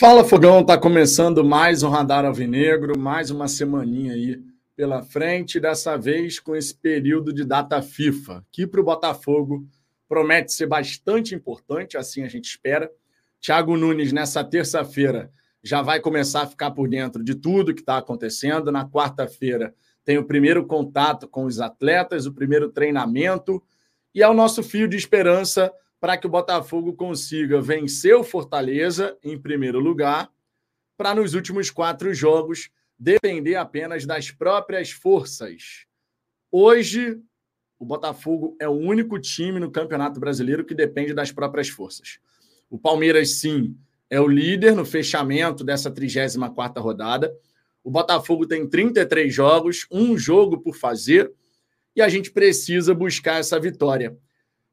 Fala Fogão, tá começando mais um Radar Alvinegro, mais uma semaninha aí pela frente, dessa vez com esse período de data FIFA, que para o Botafogo promete ser bastante importante, assim a gente espera. Thiago Nunes, nessa terça-feira, já vai começar a ficar por dentro de tudo que está acontecendo. Na quarta-feira, tem o primeiro contato com os atletas, o primeiro treinamento, e é o nosso fio de esperança para que o Botafogo consiga vencer o Fortaleza em primeiro lugar, para nos últimos quatro jogos depender apenas das próprias forças. Hoje, o Botafogo é o único time no Campeonato Brasileiro que depende das próprias forças. O Palmeiras, sim, é o líder no fechamento dessa 34ª rodada. O Botafogo tem 33 jogos, um jogo por fazer, e a gente precisa buscar essa vitória.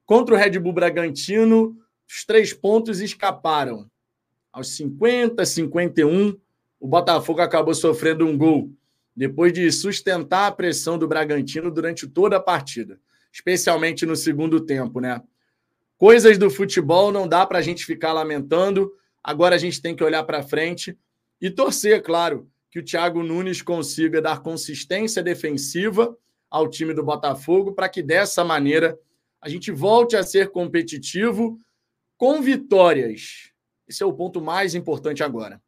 Contra o Red Bull Bragantino, os três pontos escaparam. Aos 50, 51, o Botafogo acabou sofrendo um gol, depois de sustentar a pressão do Bragantino durante toda a partida, especialmente no segundo tempo, né? Coisas do futebol não dá para a gente ficar lamentando. Agora a gente tem que olhar para frente e torcer, claro, que o Thiago Nunes consiga dar consistência defensiva ao time do Botafogo para que dessa maneira a gente volte a ser competitivo com vitórias. Esse é o ponto mais importante agora.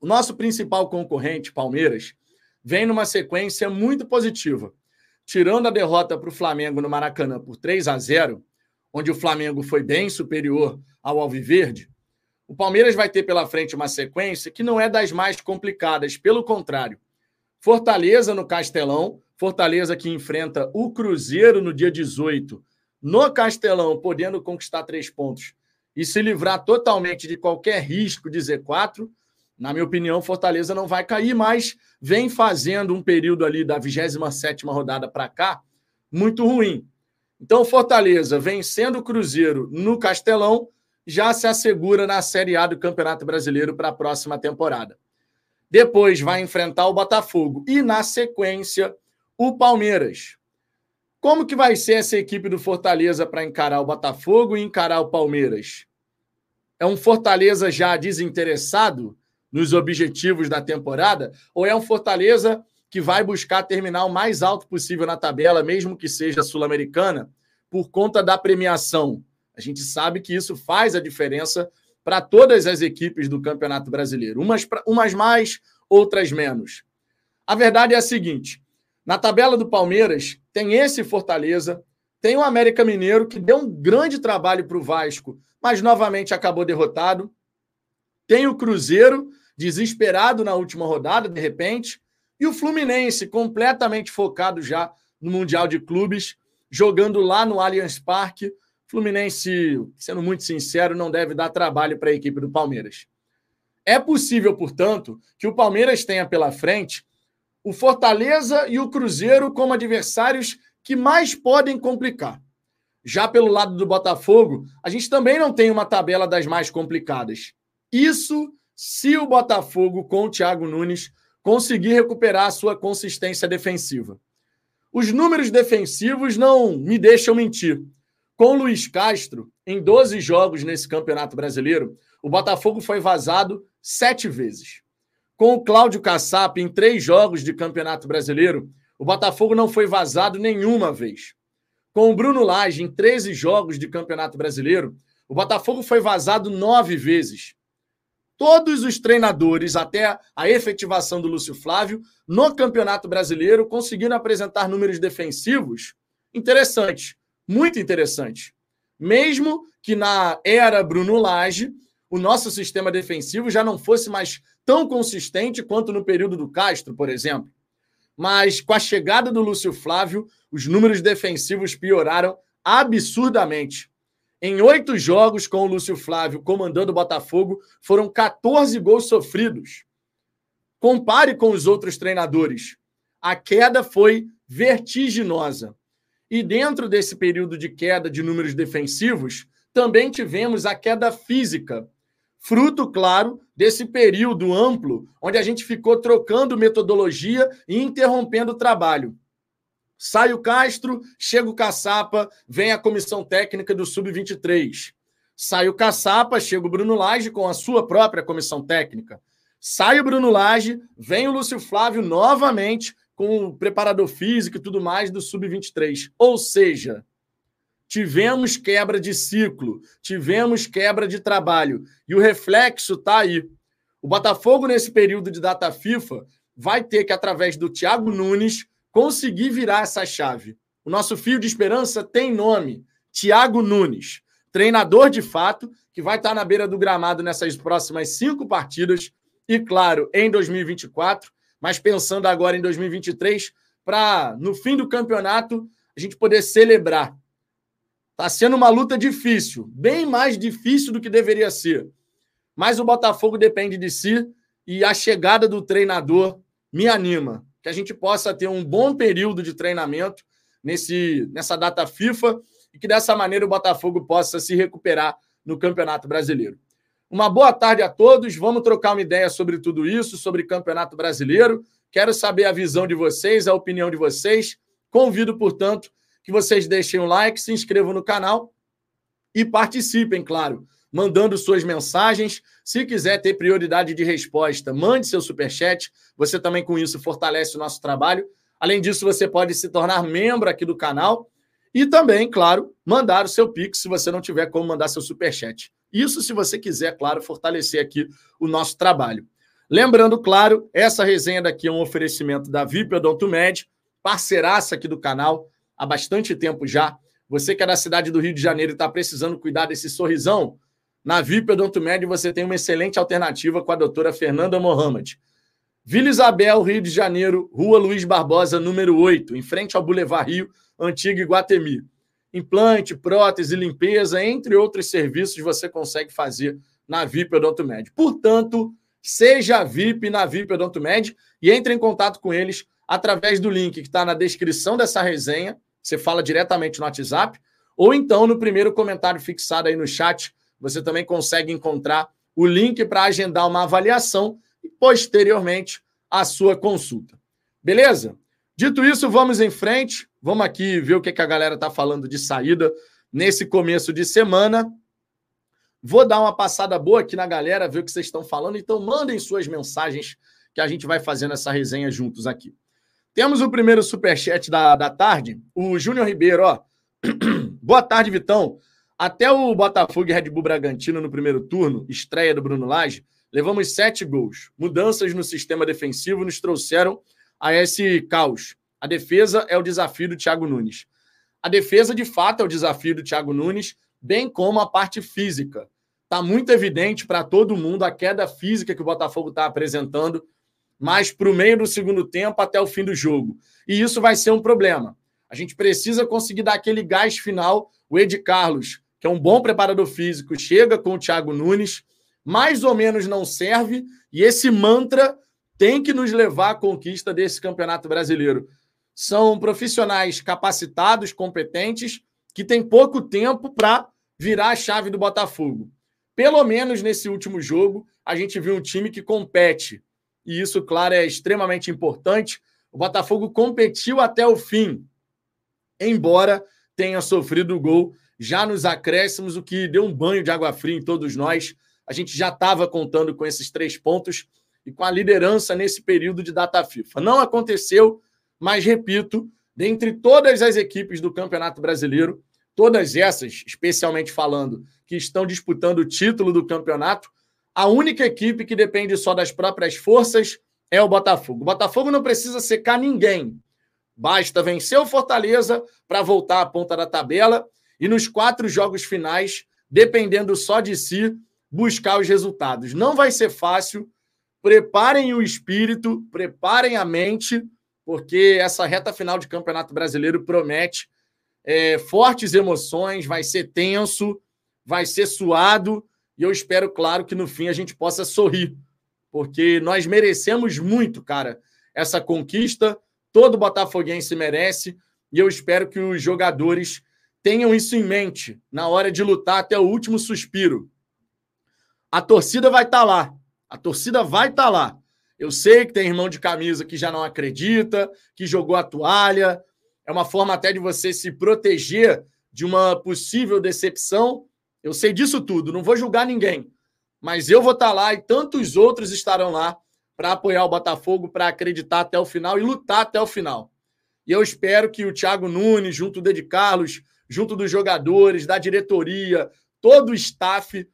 O nosso principal concorrente, Palmeiras, vem numa sequência muito positiva. Tirando a derrota para o Flamengo no Maracanã por 3 a 0, onde o Flamengo foi bem superior ao Alviverde, o Palmeiras vai ter pela frente uma sequência que não é das mais complicadas, pelo contrário. Fortaleza no Castelão, Fortaleza que enfrenta o Cruzeiro no dia 18 no Castelão, podendo conquistar três pontos e se livrar totalmente de qualquer risco de Z4, na minha opinião, Fortaleza não vai cair, mas vem fazendo um período ali da 27 rodada para cá muito ruim. Então, Fortaleza vencendo o Cruzeiro no Castelão já se assegura na Série A do Campeonato Brasileiro para a próxima temporada. Depois vai enfrentar o Botafogo e, na sequência, o Palmeiras. Como que vai ser essa equipe do Fortaleza para encarar o Botafogo e encarar o Palmeiras? É um Fortaleza já desinteressado nos objetivos da temporada? Ou é um Fortaleza que vai buscar terminar o mais alto possível na tabela, mesmo que seja sul-americana, por conta da premiação? A gente sabe que isso faz a diferença para todas as equipes do Campeonato Brasileiro, umas, umas mais, outras menos. A verdade é a seguinte: na tabela do Palmeiras, tem esse Fortaleza, tem o América Mineiro, que deu um grande trabalho para o Vasco, mas novamente acabou derrotado. Tem o Cruzeiro, desesperado na última rodada, de repente. E o Fluminense, completamente focado já no Mundial de Clubes, jogando lá no Allianz Parque. Fluminense, sendo muito sincero, não deve dar trabalho para a equipe do Palmeiras. É possível, portanto, que o Palmeiras tenha pela frente o Fortaleza e o Cruzeiro como adversários que mais podem complicar. Já pelo lado do Botafogo, a gente também não tem uma tabela das mais complicadas. Isso se o Botafogo, com o Thiago Nunes, conseguir recuperar a sua consistência defensiva. Os números defensivos não me deixam mentir. Com o Luiz Castro, em 12 jogos nesse Campeonato Brasileiro, o Botafogo foi vazado sete vezes. Com o Cláudio Kassap em três jogos de Campeonato Brasileiro, o Botafogo não foi vazado nenhuma vez. Com o Bruno Lage em 13 jogos de Campeonato Brasileiro, o Botafogo foi vazado nove vezes. Todos os treinadores, até a efetivação do Lúcio Flávio, no Campeonato Brasileiro, conseguiram apresentar números defensivos interessantes, muito interessantes. Mesmo que na era Bruno Lage, o nosso sistema defensivo já não fosse mais tão consistente quanto no período do Castro, por exemplo. Mas com a chegada do Lúcio Flávio, os números defensivos pioraram absurdamente. Em oito jogos com o Lúcio Flávio comandando o Botafogo, foram 14 gols sofridos. Compare com os outros treinadores. A queda foi vertiginosa. E dentro desse período de queda de números defensivos, também tivemos a queda física fruto, claro, desse período amplo onde a gente ficou trocando metodologia e interrompendo o trabalho. Sai o Castro, chega o Caçapa, vem a comissão técnica do Sub-23. Sai o Caçapa, chega o Bruno Lage com a sua própria comissão técnica. Sai o Bruno Lage, vem o Lúcio Flávio novamente com o preparador físico e tudo mais do Sub-23. Ou seja, tivemos quebra de ciclo, tivemos quebra de trabalho. E o reflexo está aí. O Botafogo, nesse período de data FIFA, vai ter que, através do Thiago Nunes, conseguir virar essa chave. O nosso fio de esperança tem nome: Thiago Nunes treinador de fato, que vai estar na beira do gramado nessas próximas cinco partidas e, claro, em 2024, mas pensando agora em 2023, para no fim do campeonato a gente poder celebrar. Está sendo uma luta difícil, bem mais difícil do que deveria ser. Mas o Botafogo depende de si e a chegada do treinador me anima. Que a gente possa ter um bom período de treinamento nesse, nessa data FIFA e que dessa maneira o Botafogo possa se recuperar no Campeonato Brasileiro. Uma boa tarde a todos. Vamos trocar uma ideia sobre tudo isso, sobre Campeonato Brasileiro. Quero saber a visão de vocês, a opinião de vocês. Convido, portanto, que vocês deixem um like, se inscrevam no canal e participem, claro, mandando suas mensagens. Se quiser ter prioridade de resposta, mande seu superchat. Você também, com isso, fortalece o nosso trabalho. Além disso, você pode se tornar membro aqui do canal e também, claro, mandar o seu Pix se você não tiver como mandar seu superchat. Isso se você quiser, claro, fortalecer aqui o nosso trabalho. Lembrando, claro, essa resenha daqui é um oferecimento da VIP Odontomed, parceiraça aqui do canal há bastante tempo já. Você que é da cidade do Rio de Janeiro e está precisando cuidar desse sorrisão, na VIP Odontomed você tem uma excelente alternativa com a doutora Fernanda Mohamed. Vila Isabel, Rio de Janeiro, Rua Luiz Barbosa, número 8, em frente ao Boulevard Rio, Antigo Iguatemi. Implante, prótese, limpeza, entre outros serviços, você consegue fazer na VIP Odontomed. Portanto, seja VIP na VIP Odontomed e entre em contato com eles através do link que está na descrição dessa resenha. Você fala diretamente no WhatsApp, ou então no primeiro comentário fixado aí no chat, você também consegue encontrar o link para agendar uma avaliação e posteriormente a sua consulta. Beleza? Dito isso, vamos em frente. Vamos aqui ver o que, a galera está falando de saída nesse começo de semana. Vou dar uma passada boa aqui na galera, ver o que vocês estão falando. Então, mandem suas mensagens que a gente vai fazendo essa resenha juntos aqui. Temos o primeiro superchat da, da tarde, o Júnior Ribeiro, ó. Boa tarde, Vitão. Até o Botafogo e Red Bull Bragantino no primeiro turno, estreia do Bruno Lage, levamos sete gols. Mudanças no sistema defensivo nos trouxeram a esse caos. A defesa é o desafio do Thiago Nunes. A defesa, de fato, é o desafio do Thiago Nunes, bem como a parte física. Está muito evidente para todo mundo a queda física que o Botafogo está apresentando, mais para o meio do segundo tempo até o fim do jogo. E isso vai ser um problema. A gente precisa conseguir dar aquele gás final. O Ed Carlos, que é um bom preparador físico, chega com o Thiago Nunes, mais ou menos não serve, e esse mantra tem que nos levar à conquista desse campeonato brasileiro. São profissionais capacitados, competentes, que têm pouco tempo para virar a chave do Botafogo. Pelo menos nesse último jogo, a gente viu um time que compete. E isso, claro, é extremamente importante. O Botafogo competiu até o fim, embora tenha sofrido o gol já nos acréscimos, o que deu um banho de água fria em todos nós. A gente já estava contando com esses três pontos e com a liderança nesse período de data FIFA. Não aconteceu, mas repito, dentre todas as equipes do Campeonato Brasileiro, todas essas, especialmente falando, que estão disputando o título do campeonato, a única equipe que depende só das próprias forças é o Botafogo. O Botafogo não precisa secar ninguém. Basta vencer o Fortaleza para voltar à ponta da tabela e nos quatro jogos finais, dependendo só de si, buscar os resultados. Não vai ser fácil, preparem o espírito, preparem a mente, porque essa reta final de Campeonato Brasileiro promete é, fortes emoções, vai ser tenso, vai ser suado, e eu espero, claro, que no fim a gente possa sorrir, porque nós merecemos muito, cara, essa conquista, todo botafoguense merece, e eu espero que os jogadores tenham isso em mente na hora de lutar até o último suspiro. A torcida vai estar tá lá, a torcida vai estar tá lá. Eu sei que tem irmão de camisa que já não acredita, que jogou a toalha. É uma forma até de você se proteger de uma possível decepção, Eu sei disso tudo, não vou julgar ninguém. Mas eu vou estar lá e tantos outros estarão lá para apoiar o Botafogo, para acreditar até o final e lutar até o final. E eu espero que o Thiago Nunes, junto do Ed Carlos, junto dos jogadores, da diretoria, todo o staff,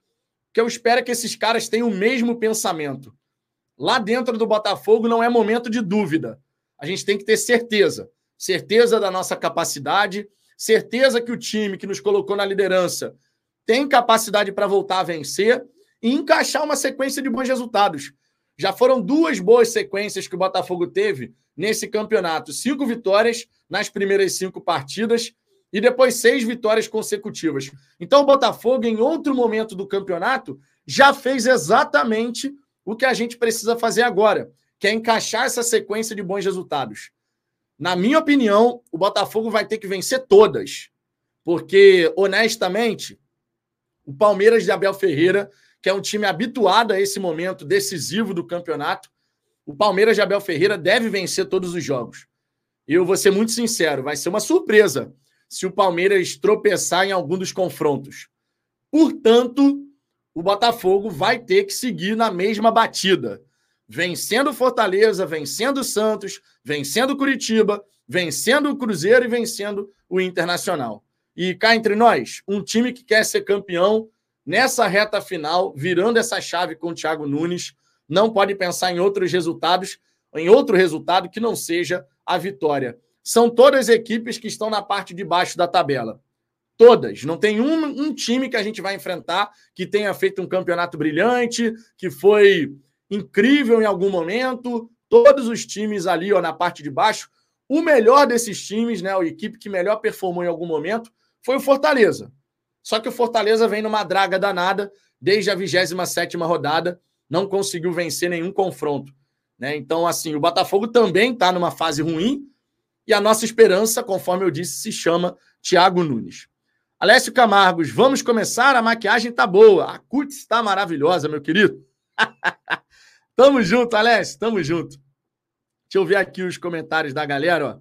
que eu espero que esses caras tenham o mesmo pensamento. Lá dentro do Botafogo não é momento de dúvida. A gente tem que ter certeza. Certeza da nossa capacidade, certeza que o time que nos colocou na liderança tem capacidade para voltar a vencer e encaixar uma sequência de bons resultados. Já foram duas boas sequências que o Botafogo teve nesse campeonato: cinco vitórias nas primeiras cinco partidas e depois seis vitórias consecutivas. Então, o Botafogo, em outro momento do campeonato, já fez exatamente o que a gente precisa fazer agora, que é encaixar essa sequência de bons resultados. Na minha opinião, o Botafogo vai ter que vencer todas, porque, honestamente, o Palmeiras de Abel Ferreira, que é um time habituado a esse momento decisivo do campeonato, o Palmeiras de Abel Ferreira deve vencer todos os jogos. Eu vou ser muito sincero, vai ser uma surpresa se o Palmeiras tropeçar em algum dos confrontos. Portanto, o Botafogo vai ter que seguir na mesma batida, vencendo Fortaleza, vencendo Santos, vencendo Curitiba, vencendo o Cruzeiro e vencendo o Internacional. E cá entre nós, um time que quer ser campeão nessa reta final, virando essa chave com o Thiago Nunes, não pode pensar em outros resultados, em outro resultado que não seja a vitória são todas equipes que estão na parte de baixo da tabela. Todas. Não tem um, um, time que a gente vai enfrentar que tenha feito um campeonato brilhante, que foi incrível em algum momento. Todos os times ali ó, na parte de baixo. O melhor desses times, né, a equipe que melhor performou em algum momento, foi o Fortaleza. Só que o Fortaleza vem numa draga danada desde a 27 rodada, não conseguiu vencer nenhum confronto. Né? Então, assim, o Botafogo também está numa fase ruim, e a nossa esperança, conforme eu disse, se chama Tiago Nunes. Alessio Camargos, vamos começar? A maquiagem tá boa. A cutis está maravilhosa, meu querido. tamo junto, Alessio, tamo junto. Deixa eu ver aqui os comentários da galera,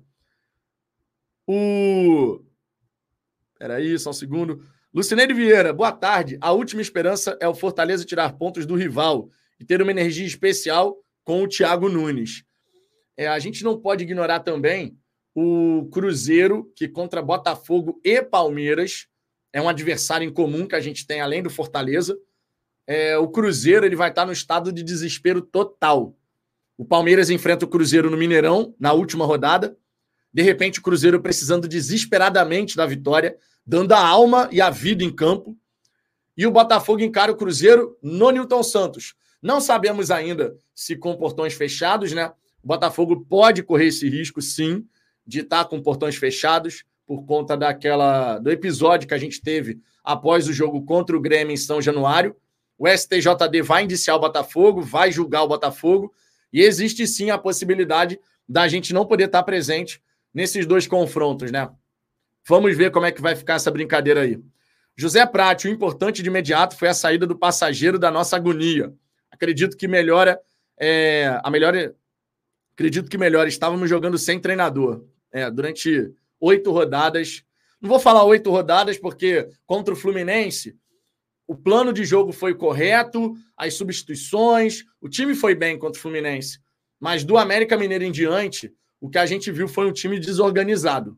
ó. O. Peraí, só um segundo. Lucineide Vieira, boa tarde. A última esperança é o Fortaleza tirar pontos do rival e ter uma energia especial com o Thiago Nunes. É, a gente não pode ignorar também o Cruzeiro, que contra Botafogo e Palmeiras é um adversário em comum que a gente tem além do Fortaleza. É, o Cruzeiro ele vai estar no estado de desespero total. O Palmeiras enfrenta o Cruzeiro no Mineirão na última rodada. De repente, o Cruzeiro precisando desesperadamente da vitória, dando a alma e a vida em campo. E o Botafogo encara o Cruzeiro no Newton Santos. Não sabemos ainda se com portões fechados, né? O Botafogo pode correr esse risco, sim de estar com portões fechados por conta daquela do episódio que a gente teve após o jogo contra o Grêmio em São Januário. O STJD vai indiciar o Botafogo, vai julgar o Botafogo e existe sim a possibilidade da gente não poder estar presente nesses dois confrontos, né? Vamos ver como é que vai ficar essa brincadeira aí. José Prati, o importante de imediato foi a saída do passageiro da nossa agonia. Acredito que melhora é, a melhor acredito que melhor estávamos jogando sem treinador é, durante oito rodadas. Não vou falar oito rodadas, porque contra o Fluminense, o plano de jogo foi correto, as substituições, o time foi bem contra o Fluminense. Mas do América Mineiro em diante, o que a gente viu foi um time desorganizado.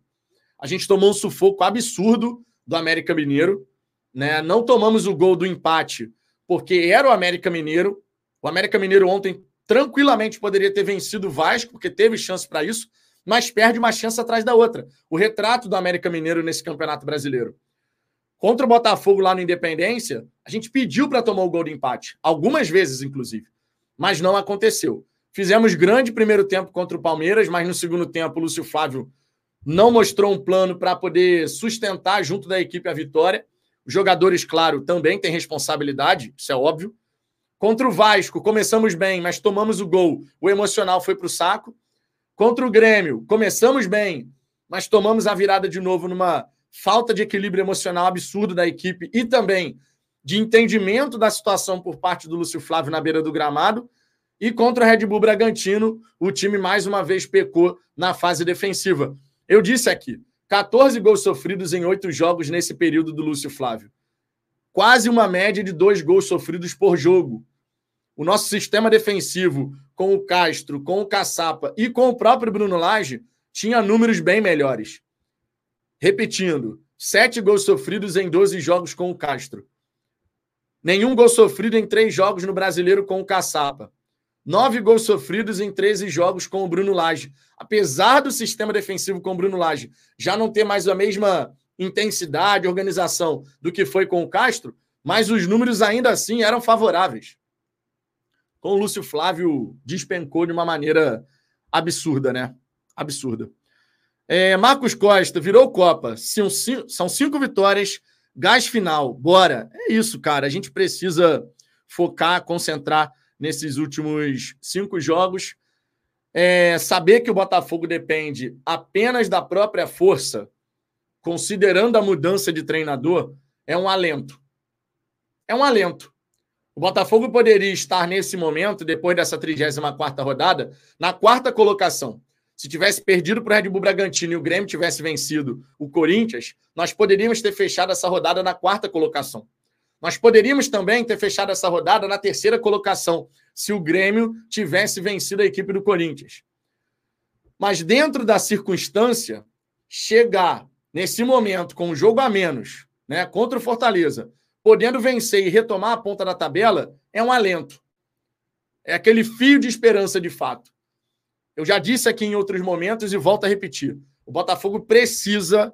A gente tomou um sufoco absurdo do América Mineiro. Né? Não tomamos o gol do empate, porque era o América Mineiro. O América Mineiro ontem tranquilamente poderia ter vencido o Vasco, porque teve chance para isso mas perde uma chance atrás da outra. O retrato do América Mineiro nesse Campeonato Brasileiro. Contra o Botafogo lá no Independência, a gente pediu para tomar o gol de empate, algumas vezes, inclusive, mas não aconteceu. Fizemos grande primeiro tempo contra o Palmeiras, mas no segundo tempo o Lúcio Flávio não mostrou um plano para poder sustentar junto da equipe a vitória. Os jogadores, claro, também têm responsabilidade, isso é óbvio. Contra o Vasco, começamos bem, mas tomamos o gol. O emocional foi para o saco. Contra o Grêmio, começamos bem, mas tomamos a virada de novo numa falta de equilíbrio emocional absurdo da equipe e também de entendimento da situação por parte do Lúcio Flávio na beira do gramado. E contra o Red Bull Bragantino, o time mais uma vez pecou na fase defensiva. Eu disse aqui: 14 gols sofridos em oito jogos nesse período do Lúcio Flávio. quase uma média de dois gols sofridos por jogo. O nosso sistema defensivo, com o Castro, com o Caçapa e com o próprio Bruno Lage, tinha números bem melhores. Repetindo, sete gols sofridos em 12 jogos com o Castro. Nenhum gol sofrido em três jogos no Brasileiro com o Caçapa. Nove gols sofridos em 13 jogos com o Bruno Lage. Apesar do sistema defensivo com o Bruno Lage já não ter mais a mesma intensidade, organização do que foi com o Castro, mas os números ainda assim eram favoráveis. Com o Lúcio Flávio despencou de uma maneira absurda, né? Absurda. É, Marcos Costa virou Copa. São cinco, são cinco vitórias, gás final. Bora. É isso, cara. A gente precisa focar, concentrar nesses últimos cinco jogos. É, saber que o Botafogo depende apenas da própria força, considerando a mudança de treinador, é um alento. É um alento. O Botafogo poderia estar nesse momento, depois dessa 34 rodada, na quarta colocação. Se tivesse perdido para o Red Bull Bragantino e o Grêmio tivesse vencido o Corinthians, nós poderíamos ter fechado essa rodada na quarta colocação. Nós poderíamos também ter fechado essa rodada na terceira colocação, se o Grêmio tivesse vencido a equipe do Corinthians. Mas dentro da circunstância, chegar nesse momento com um jogo a menos, né, contra o Fortaleza, podendo vencer e retomar a ponta da tabela, é um alento. É aquele fio de esperança de fato. Eu já disse aqui em outros momentos e volto a repetir. O Botafogo precisa,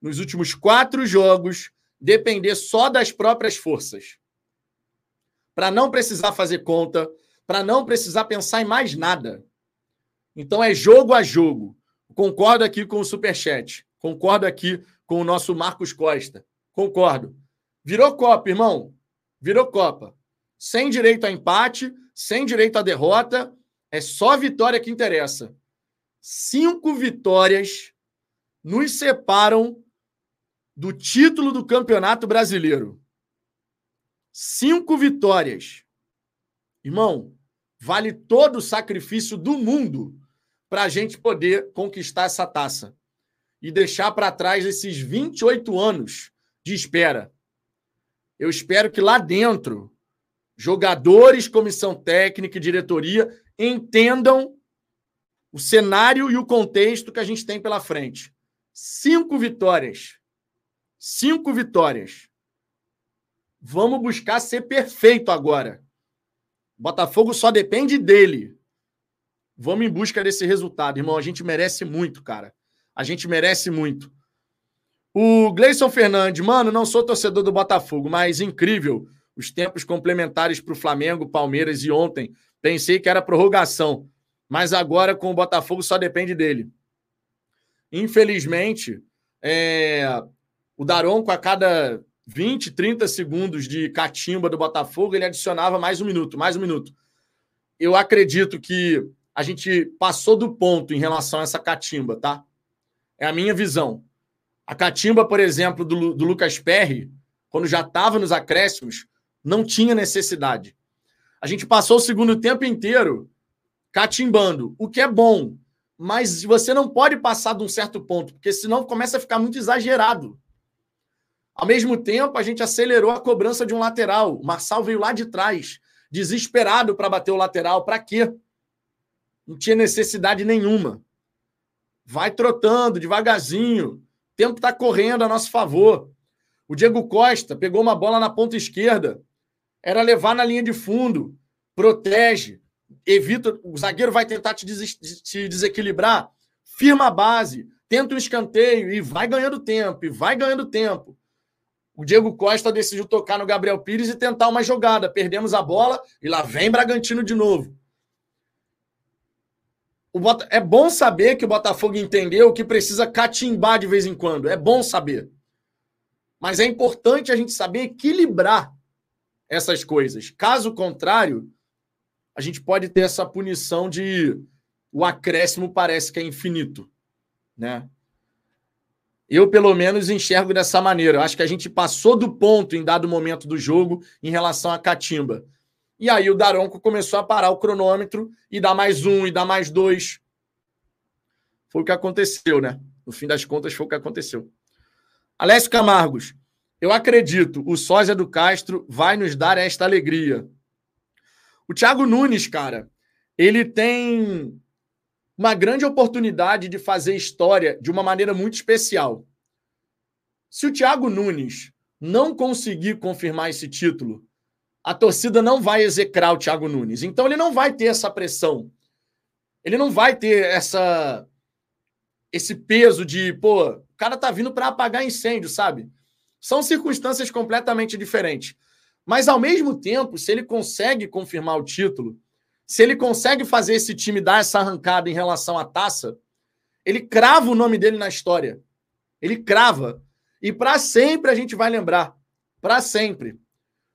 nos últimos quatro jogos, depender só das próprias forças. Para não precisar fazer conta, para não precisar pensar em mais nada. Então é jogo a jogo. Concordo aqui com o Superchat. Concordo aqui com o nosso Marcos Costa. Concordo. Virou Copa, irmão. Virou Copa. Sem direito a empate, sem direito a derrota. É só vitória que interessa. Cinco vitórias nos separam do título do Campeonato Brasileiro. Cinco vitórias. Irmão, vale todo o sacrifício do mundo para a gente poder conquistar essa taça e deixar para trás esses 28 anos de espera. Eu espero que lá dentro, jogadores, comissão técnica e diretoria entendam o cenário e o contexto que a gente tem pela frente. Cinco vitórias Cinco vitórias. Vamos buscar ser perfeito agora. Botafogo só depende dele. Vamos em busca desse resultado, irmão. A gente merece muito, cara. A gente merece muito. O Gleison Fernandes, mano, não sou torcedor do Botafogo, mas incrível. Os tempos complementares para o Flamengo, Palmeiras e ontem. Pensei que era prorrogação, mas agora com o Botafogo só depende dele. Infelizmente, é, o Daronco, a cada 20, 30 segundos de catimba do Botafogo, ele adicionava mais um minuto, mais um minuto. Eu acredito que a gente passou do ponto em relação a essa catimba, tá? É a minha visão. A catimba, por exemplo, do, do Lucas Perry, quando já estava nos acréscimos, não tinha necessidade. A gente passou o segundo tempo inteiro catimbando, o que é bom, mas você não pode passar de um certo ponto, porque senão começa a ficar muito exagerado. Ao mesmo tempo, a gente acelerou a cobrança de um lateral. O Marçal veio lá de trás, desesperado para bater o lateral. Para quê? Não tinha necessidade nenhuma. Vai trotando devagarzinho. O tempo está correndo a nosso favor. O Diego Costa pegou uma bola na ponta esquerda. Era levar na linha de fundo. Protege. Evita. O zagueiro vai tentar te, des te desequilibrar. Firma a base. Tenta um escanteio e vai ganhando tempo. E vai ganhando tempo. O Diego Costa decidiu tocar no Gabriel Pires e tentar uma jogada. Perdemos a bola e lá vem Bragantino de novo. Bota... É bom saber que o Botafogo entendeu que precisa catimbar de vez em quando. É bom saber. Mas é importante a gente saber equilibrar essas coisas. Caso contrário, a gente pode ter essa punição de o acréscimo parece que é infinito, né? Eu, pelo menos, enxergo dessa maneira. Eu acho que a gente passou do ponto em dado momento do jogo em relação à catimba. E aí o Daronco começou a parar o cronômetro e dar mais um, e dar mais dois. Foi o que aconteceu, né? No fim das contas, foi o que aconteceu. Alessio Camargos. Eu acredito, o sósia do Castro vai nos dar esta alegria. O Thiago Nunes, cara, ele tem uma grande oportunidade de fazer história de uma maneira muito especial. Se o Thiago Nunes não conseguir confirmar esse título, a torcida não vai execrar o Thiago Nunes. Então ele não vai ter essa pressão. Ele não vai ter essa esse peso de, pô, o cara tá vindo para apagar incêndio, sabe? São circunstâncias completamente diferentes. Mas ao mesmo tempo, se ele consegue confirmar o título, se ele consegue fazer esse time dar essa arrancada em relação à taça, ele crava o nome dele na história. Ele crava. E para sempre a gente vai lembrar. Para sempre.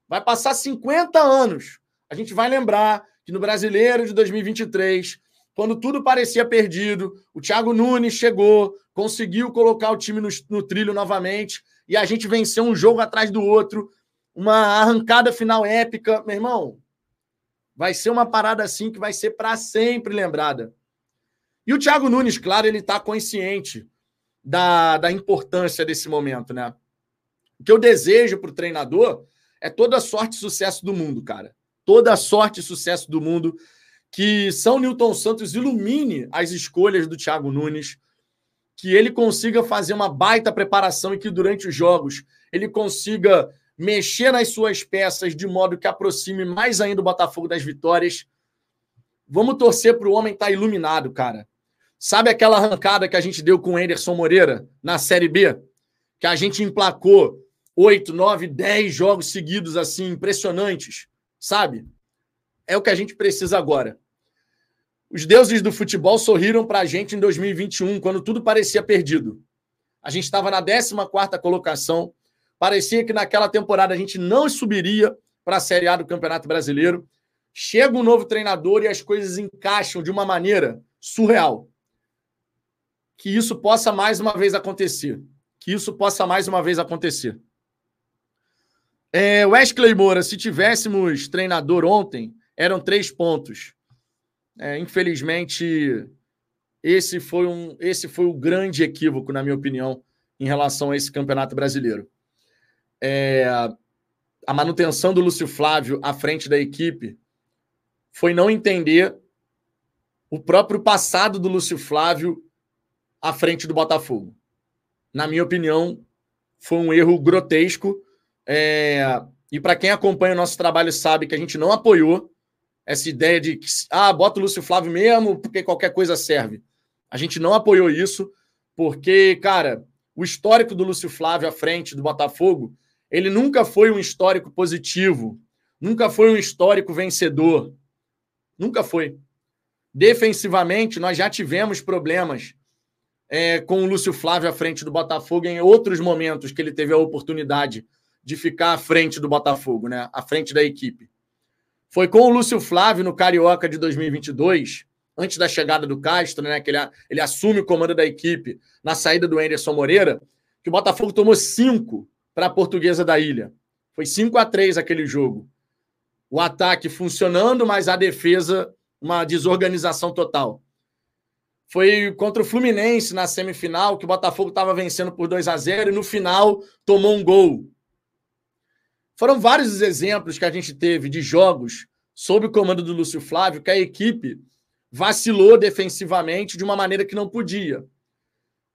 Vai passar 50 anos. A gente vai lembrar que no Brasileiro de 2023, quando tudo parecia perdido, o Thiago Nunes chegou, conseguiu colocar o time no, no trilho novamente e a gente venceu um jogo atrás do outro. Uma arrancada final épica. Meu irmão, vai ser uma parada assim que vai ser para sempre lembrada. E o Thiago Nunes, claro, ele está consciente da, da importância desse momento, né? O que eu desejo para o treinador é toda a sorte e sucesso do mundo, cara. Toda a sorte e sucesso do mundo. Que São Newton Santos ilumine as escolhas do Thiago Nunes. Que ele consiga fazer uma baita preparação e que durante os jogos ele consiga mexer nas suas peças de modo que aproxime mais ainda o Botafogo das vitórias. Vamos torcer para o homem estar tá iluminado, cara. Sabe aquela arrancada que a gente deu com o Anderson Moreira na Série B? Que a gente emplacou oito, nove, dez jogos seguidos assim, impressionantes, sabe? É o que a gente precisa agora. Os deuses do futebol sorriram para a gente em 2021, quando tudo parecia perdido. A gente estava na 14 colocação. Parecia que naquela temporada a gente não subiria para a Série A do Campeonato Brasileiro. Chega um novo treinador e as coisas encaixam de uma maneira surreal que isso possa mais uma vez acontecer. Que isso possa mais uma vez acontecer. É, Wesley Moura, se tivéssemos treinador ontem, eram três pontos. É, infelizmente, esse foi, um, esse foi o grande equívoco, na minha opinião, em relação a esse campeonato brasileiro. É, a manutenção do Lúcio Flávio à frente da equipe foi não entender o próprio passado do Lúcio Flávio à frente do Botafogo. Na minha opinião, foi um erro grotesco. É... E para quem acompanha o nosso trabalho sabe que a gente não apoiou essa ideia de que, ah, bota o Lúcio Flávio mesmo, porque qualquer coisa serve. A gente não apoiou isso, porque, cara, o histórico do Lúcio Flávio à frente do Botafogo, ele nunca foi um histórico positivo, nunca foi um histórico vencedor. Nunca foi. Defensivamente, nós já tivemos problemas é, com o Lúcio Flávio à frente do Botafogo em outros momentos que ele teve a oportunidade de ficar à frente do Botafogo, né? à frente da equipe. Foi com o Lúcio Flávio no Carioca de 2022, antes da chegada do Castro, né? que ele, ele assume o comando da equipe na saída do Anderson Moreira, que o Botafogo tomou cinco para a Portuguesa da Ilha. Foi 5 a 3 aquele jogo. O ataque funcionando, mas a defesa uma desorganização total. Foi contra o Fluminense na semifinal, que o Botafogo estava vencendo por 2 a 0 e no final tomou um gol. Foram vários os exemplos que a gente teve de jogos sob o comando do Lúcio Flávio que a equipe vacilou defensivamente de uma maneira que não podia.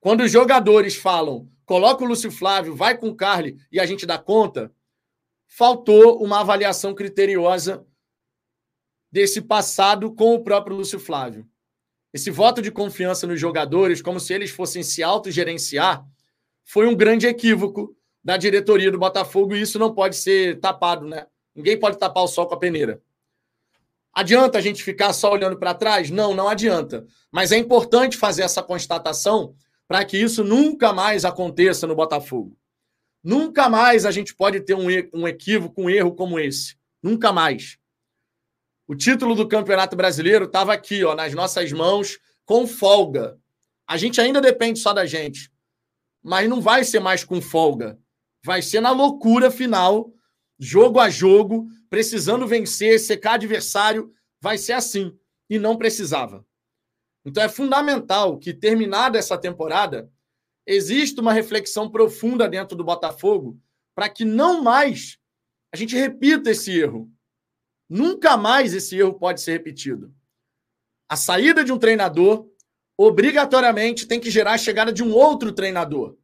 Quando os jogadores falam, coloca o Lúcio Flávio, vai com o Carly e a gente dá conta, faltou uma avaliação criteriosa desse passado com o próprio Lúcio Flávio esse voto de confiança nos jogadores, como se eles fossem se autogerenciar, foi um grande equívoco da diretoria do Botafogo e isso não pode ser tapado, né? Ninguém pode tapar o sol com a peneira. Adianta a gente ficar só olhando para trás? Não, não adianta. Mas é importante fazer essa constatação para que isso nunca mais aconteça no Botafogo. Nunca mais a gente pode ter um, um equívoco, um erro como esse. Nunca mais. O título do Campeonato Brasileiro estava aqui, ó, nas nossas mãos, com folga. A gente ainda depende só da gente. Mas não vai ser mais com folga. Vai ser na loucura final, jogo a jogo, precisando vencer, secar adversário. Vai ser assim. E não precisava. Então é fundamental que, terminada essa temporada, exista uma reflexão profunda dentro do Botafogo para que não mais a gente repita esse erro. Nunca mais esse erro pode ser repetido. A saída de um treinador obrigatoriamente tem que gerar a chegada de um outro treinador.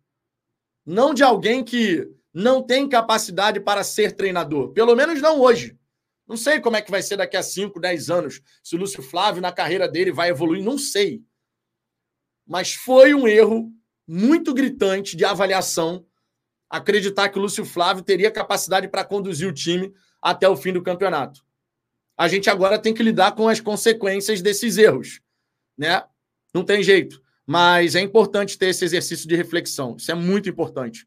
Não de alguém que não tem capacidade para ser treinador. Pelo menos não hoje. Não sei como é que vai ser daqui a 5, 10 anos. Se o Lúcio Flávio, na carreira dele, vai evoluir, não sei. Mas foi um erro muito gritante de avaliação acreditar que o Lúcio Flávio teria capacidade para conduzir o time até o fim do campeonato. A gente agora tem que lidar com as consequências desses erros, né? Não tem jeito, mas é importante ter esse exercício de reflexão. Isso é muito importante.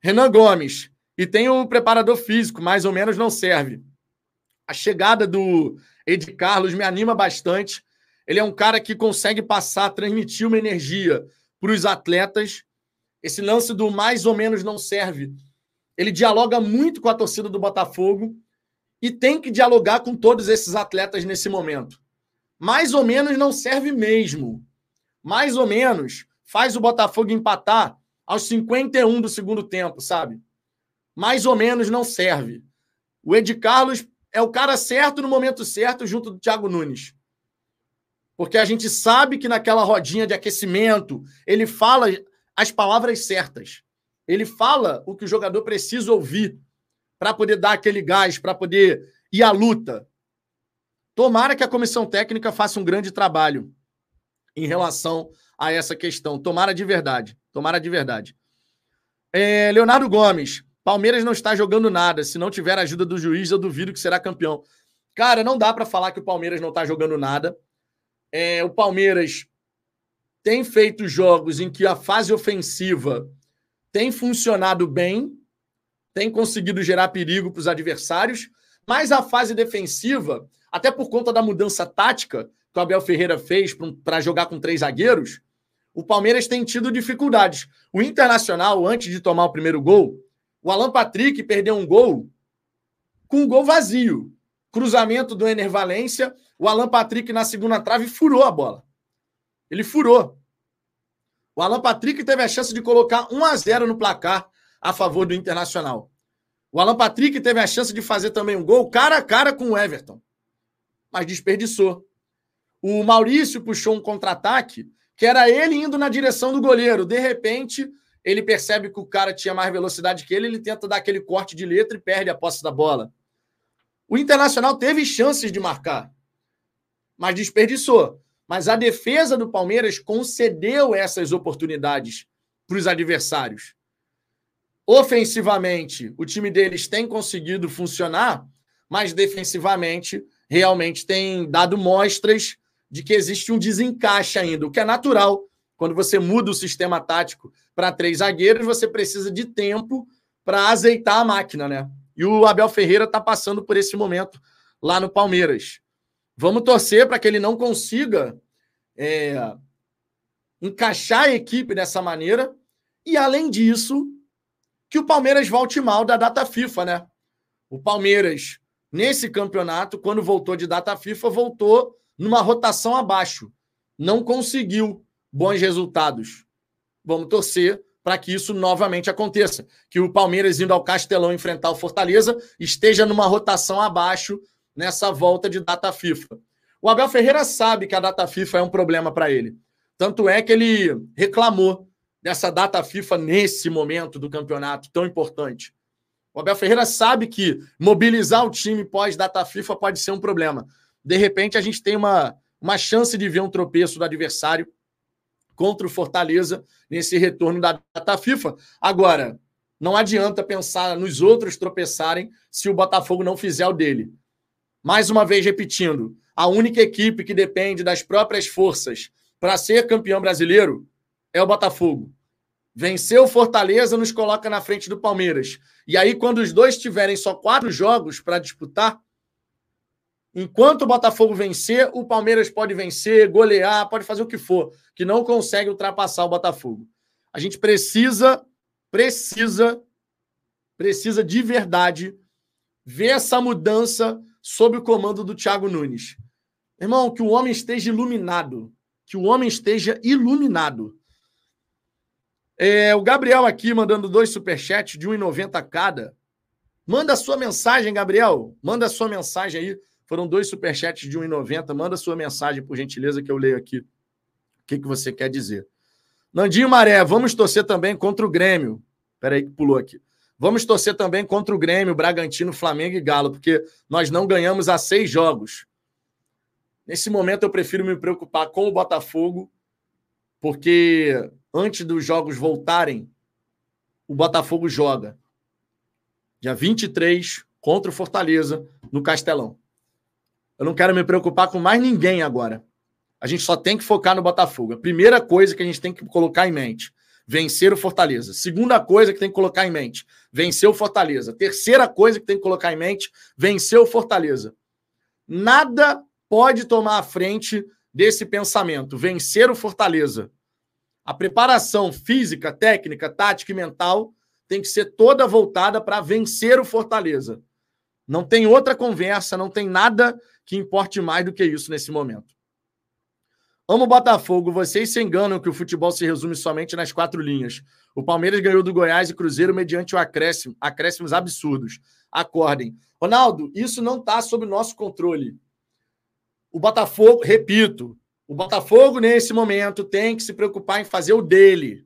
Renan Gomes, e tem o preparador físico, mais ou menos não serve. A chegada do Ed Carlos me anima bastante. Ele é um cara que consegue passar, transmitir uma energia para os atletas esse lance do mais ou menos não serve. Ele dialoga muito com a torcida do Botafogo e tem que dialogar com todos esses atletas nesse momento. Mais ou menos não serve mesmo. Mais ou menos faz o Botafogo empatar aos 51 do segundo tempo, sabe? Mais ou menos não serve. O Ed Carlos é o cara certo no momento certo junto do Thiago Nunes. Porque a gente sabe que naquela rodinha de aquecimento, ele fala as palavras certas. Ele fala o que o jogador precisa ouvir para poder dar aquele gás, para poder ir à luta. Tomara que a comissão técnica faça um grande trabalho em relação a essa questão. Tomara de verdade. Tomara de verdade. É, Leonardo Gomes. Palmeiras não está jogando nada. Se não tiver a ajuda do juiz, eu duvido que será campeão. Cara, não dá para falar que o Palmeiras não está jogando nada. É, o Palmeiras tem feito jogos em que a fase ofensiva tem funcionado bem, tem conseguido gerar perigo para os adversários, mas a fase defensiva, até por conta da mudança tática que o Abel Ferreira fez para jogar com três zagueiros, o Palmeiras tem tido dificuldades. O Internacional, antes de tomar o primeiro gol, o Alan Patrick perdeu um gol com um gol vazio. Cruzamento do Ener Valência, o Alan Patrick na segunda trave furou a bola. Ele furou. O Alan Patrick teve a chance de colocar 1 a 0 no placar a favor do Internacional. O Alan Patrick teve a chance de fazer também um gol cara a cara com o Everton, mas desperdiçou. O Maurício puxou um contra-ataque que era ele indo na direção do goleiro. De repente, ele percebe que o cara tinha mais velocidade que ele, ele tenta dar aquele corte de letra e perde a posse da bola. O Internacional teve chances de marcar, mas desperdiçou. Mas a defesa do Palmeiras concedeu essas oportunidades para os adversários. Ofensivamente, o time deles tem conseguido funcionar, mas defensivamente, realmente tem dado mostras de que existe um desencaixe ainda, o que é natural. Quando você muda o sistema tático para três zagueiros, você precisa de tempo para azeitar a máquina, né? E o Abel Ferreira está passando por esse momento lá no Palmeiras. Vamos torcer para que ele não consiga é, encaixar a equipe dessa maneira. E, além disso, que o Palmeiras volte mal da data FIFA, né? O Palmeiras, nesse campeonato, quando voltou de data FIFA, voltou numa rotação abaixo. Não conseguiu bons resultados. Vamos torcer para que isso novamente aconteça. Que o Palmeiras, indo ao Castelão enfrentar o Fortaleza, esteja numa rotação abaixo nessa volta de data FIFA. O Abel Ferreira sabe que a data FIFA é um problema para ele. Tanto é que ele reclamou dessa data FIFA nesse momento do campeonato tão importante. O Abel Ferreira sabe que mobilizar o time pós-data FIFA pode ser um problema. De repente, a gente tem uma, uma chance de ver um tropeço do adversário contra o Fortaleza nesse retorno da data FIFA. Agora, não adianta pensar nos outros tropeçarem se o Botafogo não fizer o dele. Mais uma vez repetindo, a única equipe que depende das próprias forças para ser campeão brasileiro é o Botafogo. Vencer o Fortaleza nos coloca na frente do Palmeiras. E aí, quando os dois tiverem só quatro jogos para disputar, enquanto o Botafogo vencer, o Palmeiras pode vencer, golear, pode fazer o que for, que não consegue ultrapassar o Botafogo. A gente precisa, precisa, precisa de verdade ver essa mudança sob o comando do Thiago Nunes. Irmão, que o homem esteja iluminado. Que o homem esteja iluminado. É, o Gabriel aqui mandando dois superchats de 1,90 cada. Manda a sua mensagem, Gabriel. Manda a sua mensagem aí. Foram dois superchats de 1,90. Manda sua mensagem, por gentileza, que eu leio aqui. O que, que você quer dizer? Nandinho Maré, vamos torcer também contra o Grêmio. Peraí que pulou aqui. Vamos torcer também contra o Grêmio, Bragantino, Flamengo e Galo, porque nós não ganhamos há seis jogos. Nesse momento eu prefiro me preocupar com o Botafogo, porque antes dos jogos voltarem, o Botafogo joga dia 23 contra o Fortaleza no Castelão. Eu não quero me preocupar com mais ninguém agora. A gente só tem que focar no Botafogo. A primeira coisa que a gente tem que colocar em mente: vencer o Fortaleza. Segunda coisa que tem que colocar em mente: vencer o Fortaleza. Terceira coisa que tem que colocar em mente: vencer o Fortaleza. Nada pode tomar a frente desse pensamento: vencer o Fortaleza. A preparação física, técnica, tática e mental tem que ser toda voltada para vencer o Fortaleza. Não tem outra conversa, não tem nada que importe mais do que isso nesse momento. Amo Botafogo. Vocês se enganam que o futebol se resume somente nas quatro linhas. O Palmeiras ganhou do Goiás e Cruzeiro mediante o acréscimo, acréscimos absurdos. Acordem. Ronaldo, isso não está sob nosso controle. O Botafogo, repito, o Botafogo, nesse momento, tem que se preocupar em fazer o dele.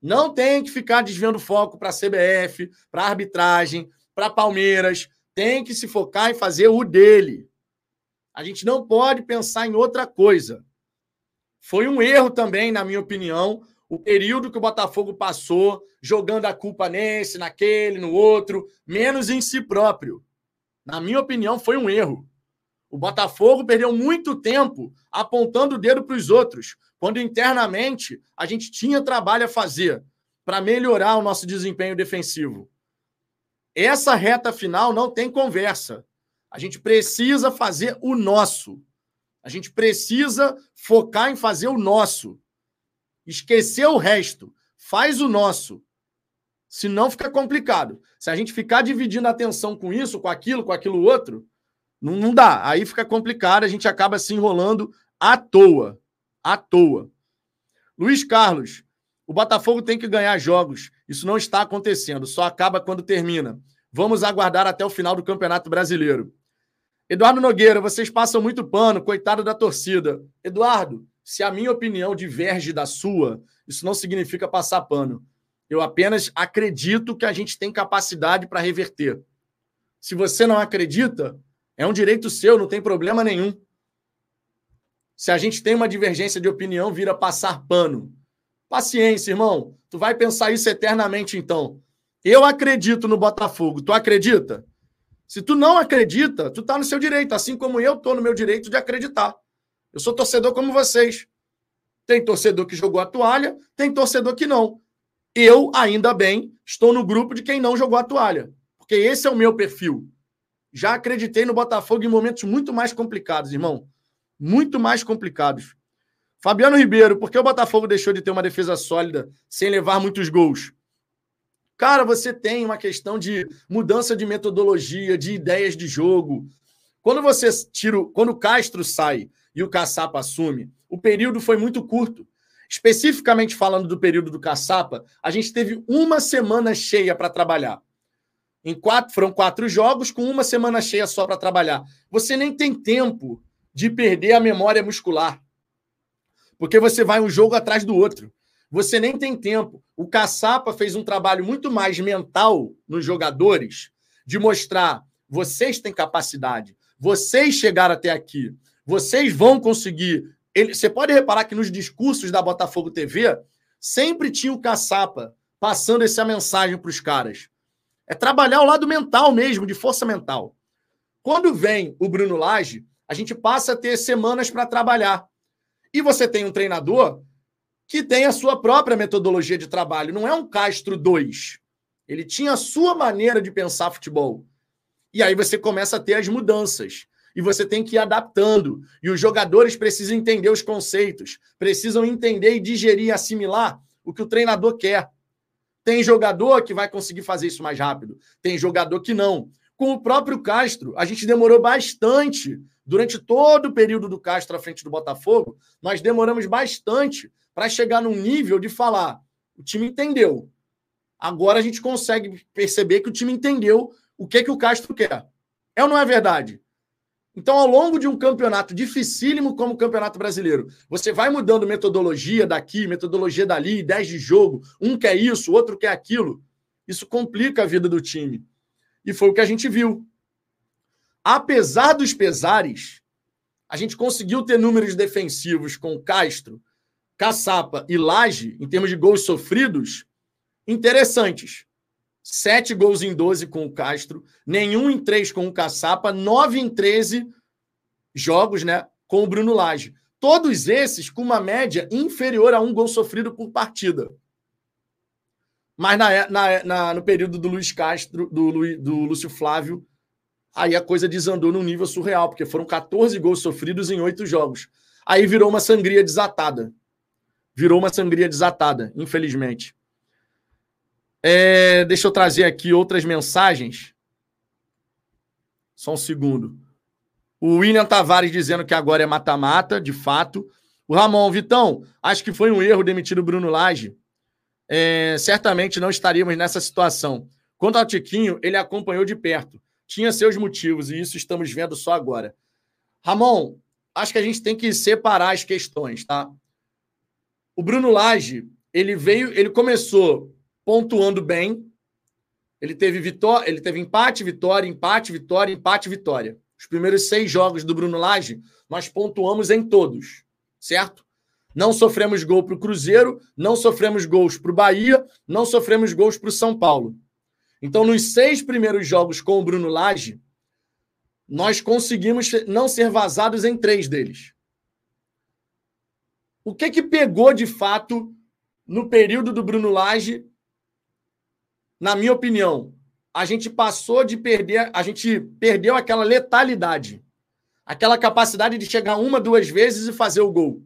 Não tem que ficar desviando foco para a CBF, para arbitragem, para Palmeiras. Tem que se focar em fazer o dele. A gente não pode pensar em outra coisa. Foi um erro também, na minha opinião, o período que o Botafogo passou jogando a culpa nesse, naquele, no outro, menos em si próprio. Na minha opinião, foi um erro. O Botafogo perdeu muito tempo apontando o dedo para os outros, quando internamente a gente tinha trabalho a fazer para melhorar o nosso desempenho defensivo. Essa reta final não tem conversa. A gente precisa fazer o nosso. A gente precisa focar em fazer o nosso. Esquecer o resto. Faz o nosso. Senão fica complicado. Se a gente ficar dividindo a atenção com isso, com aquilo, com aquilo outro, não, não dá. Aí fica complicado, a gente acaba se enrolando à toa. À toa. Luiz Carlos, o Botafogo tem que ganhar jogos. Isso não está acontecendo, só acaba quando termina. Vamos aguardar até o final do Campeonato Brasileiro. Eduardo Nogueira, vocês passam muito pano, coitado da torcida. Eduardo, se a minha opinião diverge da sua, isso não significa passar pano. Eu apenas acredito que a gente tem capacidade para reverter. Se você não acredita, é um direito seu, não tem problema nenhum. Se a gente tem uma divergência de opinião, vira passar pano. Paciência, irmão. Tu vai pensar isso eternamente, então. Eu acredito no Botafogo. Tu acredita? Se tu não acredita, tu tá no seu direito, assim como eu tô no meu direito de acreditar. Eu sou torcedor como vocês. Tem torcedor que jogou a toalha, tem torcedor que não. Eu, ainda bem, estou no grupo de quem não jogou a toalha. Porque esse é o meu perfil. Já acreditei no Botafogo em momentos muito mais complicados, irmão. Muito mais complicados. Fabiano Ribeiro, por que o Botafogo deixou de ter uma defesa sólida sem levar muitos gols? Cara, você tem uma questão de mudança de metodologia, de ideias de jogo. Quando você tira, quando o Castro sai e o Caçapa assume, o período foi muito curto. Especificamente falando do período do Caçapa, a gente teve uma semana cheia para trabalhar. Em quatro, foram quatro jogos com uma semana cheia só para trabalhar. Você nem tem tempo de perder a memória muscular. Porque você vai um jogo atrás do outro. Você nem tem tempo. O Caçapa fez um trabalho muito mais mental nos jogadores de mostrar vocês têm capacidade, vocês chegaram até aqui, vocês vão conseguir. Ele, você pode reparar que nos discursos da Botafogo TV sempre tinha o Caçapa passando essa mensagem para os caras. É trabalhar o lado mental mesmo, de força mental. Quando vem o Bruno Lage, a gente passa a ter semanas para trabalhar. E você tem um treinador que tem a sua própria metodologia de trabalho. Não é um Castro 2. Ele tinha a sua maneira de pensar futebol. E aí você começa a ter as mudanças. E você tem que ir adaptando. E os jogadores precisam entender os conceitos, precisam entender e digerir e assimilar o que o treinador quer. Tem jogador que vai conseguir fazer isso mais rápido, tem jogador que não. Com o próprio Castro, a gente demorou bastante. Durante todo o período do Castro à frente do Botafogo, nós demoramos bastante para chegar num nível de falar: O time entendeu. Agora a gente consegue perceber que o time entendeu o que, que o Castro quer. É ou não é verdade? Então, ao longo de um campeonato dificílimo como o Campeonato Brasileiro, você vai mudando metodologia daqui, metodologia dali, 10 de jogo, um quer isso, outro quer aquilo. Isso complica a vida do time. E foi o que a gente viu. Apesar dos pesares, a gente conseguiu ter números defensivos com Castro, Caçapa e Laje, em termos de gols sofridos, interessantes. Sete gols em 12 com o Castro, nenhum em três com o Caçapa, nove em 13 jogos né, com o Bruno Lage. Todos esses com uma média inferior a um gol sofrido por partida. Mas na, na, na no período do Luiz Castro, do, do Lúcio Flávio, aí a coisa desandou num nível surreal, porque foram 14 gols sofridos em oito jogos. Aí virou uma sangria desatada. Virou uma sangria desatada, infelizmente. É, deixa eu trazer aqui outras mensagens. Só um segundo. O William Tavares dizendo que agora é mata-mata, de fato. O Ramon, Vitão, acho que foi um erro demitir o Bruno Lage. É, certamente não estaríamos nessa situação. Quanto ao Tiquinho, ele acompanhou de perto. Tinha seus motivos, e isso estamos vendo só agora. Ramon, acho que a gente tem que separar as questões, tá? O Bruno Lage, ele veio, ele começou pontuando bem. Ele teve vitória, ele teve empate, vitória, empate, vitória, empate, vitória. Os primeiros seis jogos do Bruno Lage, nós pontuamos em todos, certo? Não sofremos gol para o Cruzeiro, não sofremos gols para o Bahia, não sofremos gols para o São Paulo. Então, nos seis primeiros jogos com o Bruno Lage, nós conseguimos não ser vazados em três deles. O que que pegou de fato no período do Bruno Lage na minha opinião, a gente passou de perder, a gente perdeu aquela letalidade, aquela capacidade de chegar uma, duas vezes e fazer o gol,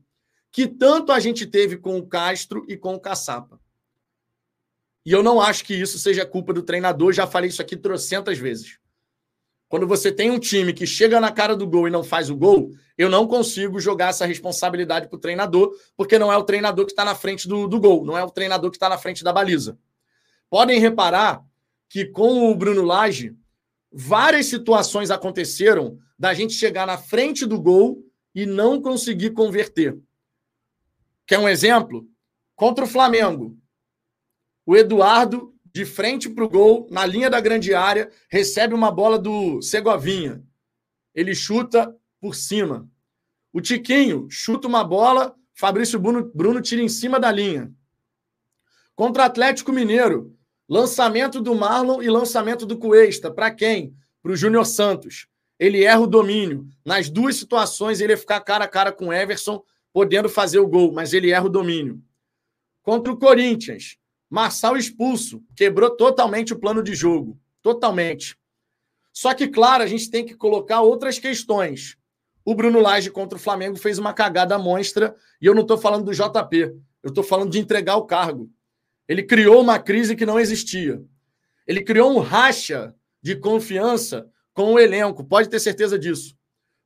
que tanto a gente teve com o Castro e com o Caçapa. E eu não acho que isso seja culpa do treinador, já falei isso aqui trocentas vezes. Quando você tem um time que chega na cara do gol e não faz o gol, eu não consigo jogar essa responsabilidade para o treinador, porque não é o treinador que está na frente do, do gol, não é o treinador que está na frente da baliza. Podem reparar que com o Bruno Lage, várias situações aconteceram da gente chegar na frente do gol e não conseguir converter. Quer um exemplo? Contra o Flamengo. O Eduardo, de frente para o gol, na linha da grande área, recebe uma bola do Segovinha. Ele chuta por cima. O Tiquinho chuta uma bola, Fabrício Bruno, Bruno tira em cima da linha. Contra Atlético Mineiro, Lançamento do Marlon e lançamento do Cuesta. Para quem? Para o Júnior Santos. Ele erra o domínio. Nas duas situações, ele ia ficar cara a cara com o Everson, podendo fazer o gol, mas ele erra o domínio. Contra o Corinthians, Marçal expulso. Quebrou totalmente o plano de jogo. Totalmente. Só que, claro, a gente tem que colocar outras questões. O Bruno Lage contra o Flamengo fez uma cagada monstra, e eu não estou falando do JP, eu estou falando de entregar o cargo. Ele criou uma crise que não existia. Ele criou um racha de confiança com o elenco, pode ter certeza disso.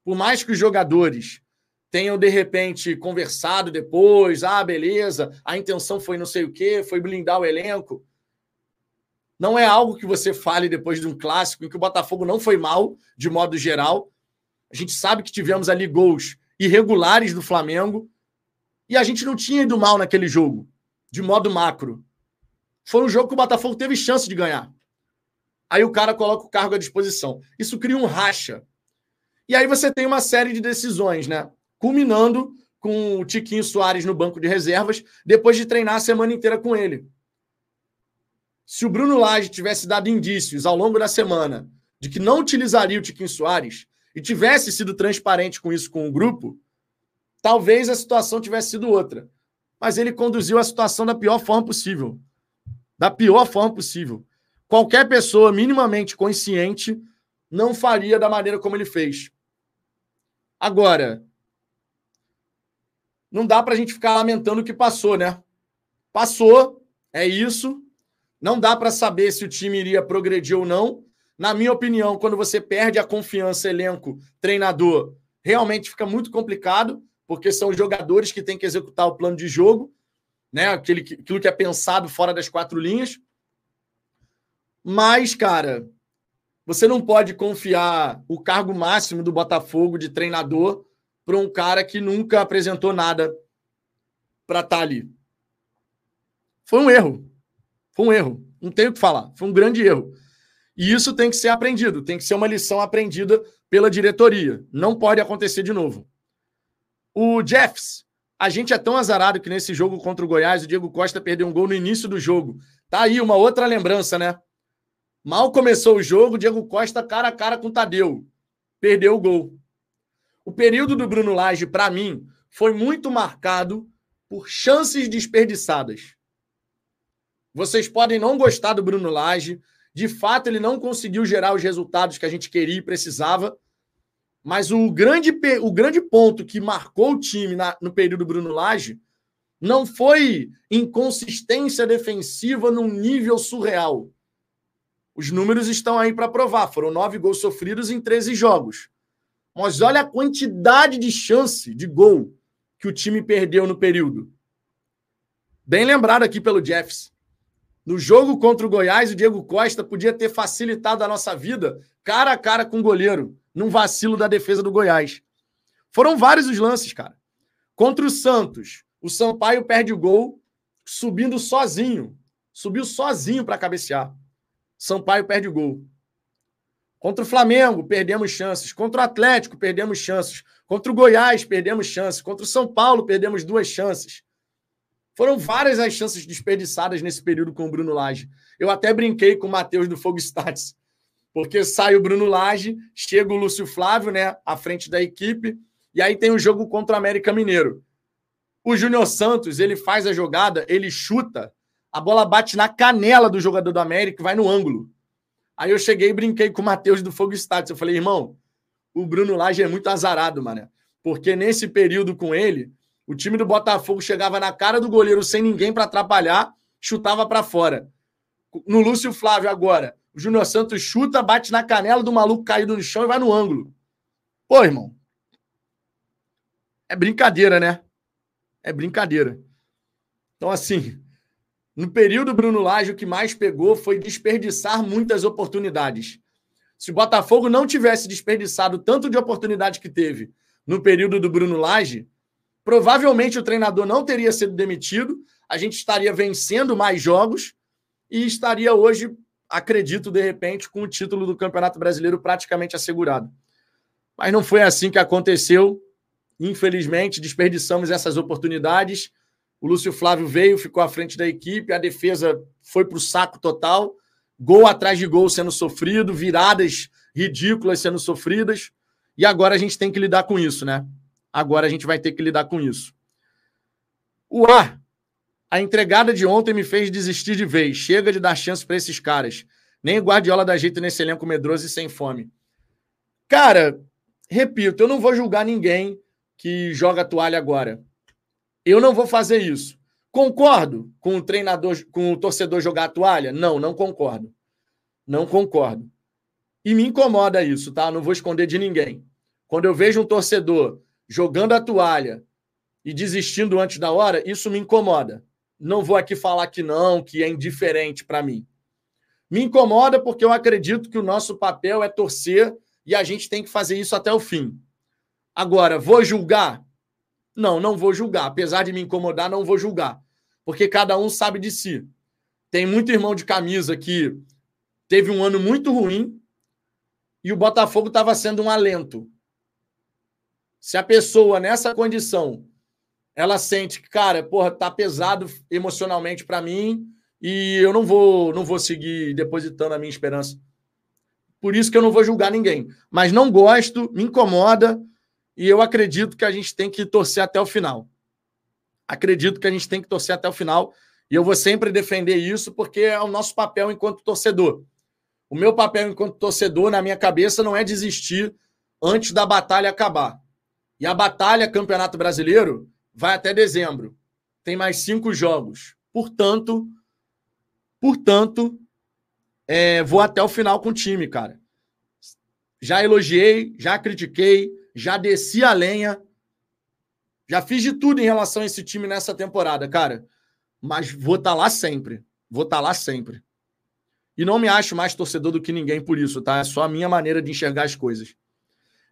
Por mais que os jogadores tenham, de repente, conversado depois, ah, beleza, a intenção foi não sei o quê, foi blindar o elenco. Não é algo que você fale depois de um clássico em que o Botafogo não foi mal, de modo geral. A gente sabe que tivemos ali gols irregulares do Flamengo e a gente não tinha ido mal naquele jogo, de modo macro. Foi um jogo que o Botafogo teve chance de ganhar. Aí o cara coloca o cargo à disposição. Isso cria um racha. E aí você tem uma série de decisões, né? Culminando com o Tiquinho Soares no banco de reservas, depois de treinar a semana inteira com ele. Se o Bruno Lage tivesse dado indícios ao longo da semana de que não utilizaria o Tiquinho Soares e tivesse sido transparente com isso com o grupo, talvez a situação tivesse sido outra. Mas ele conduziu a situação da pior forma possível da pior forma possível. Qualquer pessoa minimamente consciente não faria da maneira como ele fez. Agora, não dá para a gente ficar lamentando o que passou, né? Passou, é isso. Não dá para saber se o time iria progredir ou não. Na minha opinião, quando você perde a confiança, elenco, treinador, realmente fica muito complicado, porque são os jogadores que têm que executar o plano de jogo. né? Aquele, aquilo que é pensado fora das quatro linhas. Mas, cara, você não pode confiar o cargo máximo do Botafogo de treinador para um cara que nunca apresentou nada para estar tá ali. Foi um erro. Foi um erro. Não tenho o que falar. Foi um grande erro. E isso tem que ser aprendido, tem que ser uma lição aprendida pela diretoria. Não pode acontecer de novo. O Jeffs, a gente é tão azarado que nesse jogo contra o Goiás, o Diego Costa perdeu um gol no início do jogo. Tá aí uma outra lembrança, né? Mal começou o jogo, Diego Costa cara a cara com o Tadeu. Perdeu o gol. O período do Bruno Lage, para mim, foi muito marcado por chances desperdiçadas. Vocês podem não gostar do Bruno Lage, de fato ele não conseguiu gerar os resultados que a gente queria e precisava, mas o grande, o grande ponto que marcou o time na, no período Bruno Lage não foi inconsistência defensiva num nível surreal. Os números estão aí para provar. Foram nove gols sofridos em 13 jogos. Mas olha a quantidade de chance de gol que o time perdeu no período. Bem lembrado aqui pelo Jeffs. No jogo contra o Goiás, o Diego Costa podia ter facilitado a nossa vida cara a cara com o goleiro, num vacilo da defesa do Goiás. Foram vários os lances, cara. Contra o Santos, o Sampaio perde o gol subindo sozinho. Subiu sozinho para cabecear. Sampaio perde o gol. Contra o Flamengo, perdemos chances. Contra o Atlético, perdemos chances. Contra o Goiás, perdemos chances. Contra o São Paulo, perdemos duas chances. Foram várias as chances desperdiçadas nesse período com o Bruno Lage. Eu até brinquei com o Matheus do Fogo Stats, porque sai o Bruno Lage, chega o Lúcio Flávio, né, à frente da equipe, e aí tem o jogo contra o América Mineiro. O Júnior Santos, ele faz a jogada, ele chuta, a bola bate na canela do jogador do América e vai no ângulo. Aí eu cheguei e brinquei com o Matheus do Fogo Stats. Eu falei, irmão, o Bruno Lage é muito azarado, mano. Porque nesse período com ele, o time do Botafogo chegava na cara do goleiro sem ninguém para atrapalhar, chutava para fora. No Lúcio Flávio agora, o Júnior Santos chuta, bate na canela do maluco caído no chão e vai no ângulo. Pô, irmão. É brincadeira, né? É brincadeira. Então, assim, no período Bruno Lage, o que mais pegou foi desperdiçar muitas oportunidades. Se o Botafogo não tivesse desperdiçado tanto de oportunidade que teve no período do Bruno Lage, provavelmente o treinador não teria sido demitido, a gente estaria vencendo mais jogos e estaria hoje, acredito, de repente, com o título do Campeonato Brasileiro praticamente assegurado. Mas não foi assim que aconteceu. Infelizmente, desperdiçamos essas oportunidades. O Lúcio Flávio veio, ficou à frente da equipe, a defesa foi para o saco total gol atrás de gol sendo sofrido, viradas ridículas sendo sofridas. E agora a gente tem que lidar com isso, né? Agora a gente vai ter que lidar com isso. O A. A entregada de ontem me fez desistir de vez. Chega de dar chance para esses caras. Nem Guardiola dá jeito nesse elenco medroso e sem fome. Cara, repito, eu não vou julgar ninguém que joga toalha agora. Eu não vou fazer isso. Concordo com o treinador, com o torcedor jogar a toalha? Não, não concordo. Não concordo. E me incomoda isso, tá? Não vou esconder de ninguém. Quando eu vejo um torcedor jogando a toalha e desistindo antes da hora, isso me incomoda. Não vou aqui falar que não, que é indiferente para mim. Me incomoda porque eu acredito que o nosso papel é torcer e a gente tem que fazer isso até o fim. Agora, vou julgar? Não, não vou julgar. Apesar de me incomodar, não vou julgar porque cada um sabe de si. Tem muito irmão de camisa que teve um ano muito ruim e o Botafogo estava sendo um alento. Se a pessoa nessa condição ela sente que, cara, porra, tá pesado emocionalmente para mim e eu não vou, não vou seguir depositando a minha esperança. Por isso que eu não vou julgar ninguém, mas não gosto, me incomoda e eu acredito que a gente tem que torcer até o final acredito que a gente tem que torcer até o final. E eu vou sempre defender isso porque é o nosso papel enquanto torcedor. O meu papel enquanto torcedor, na minha cabeça, não é desistir antes da batalha acabar. E a batalha Campeonato Brasileiro vai até dezembro. Tem mais cinco jogos. Portanto, portanto, é, vou até o final com o time, cara. Já elogiei, já critiquei, já desci a lenha, já fiz de tudo em relação a esse time nessa temporada, cara. Mas vou estar tá lá sempre. Vou estar tá lá sempre. E não me acho mais torcedor do que ninguém por isso, tá? É só a minha maneira de enxergar as coisas.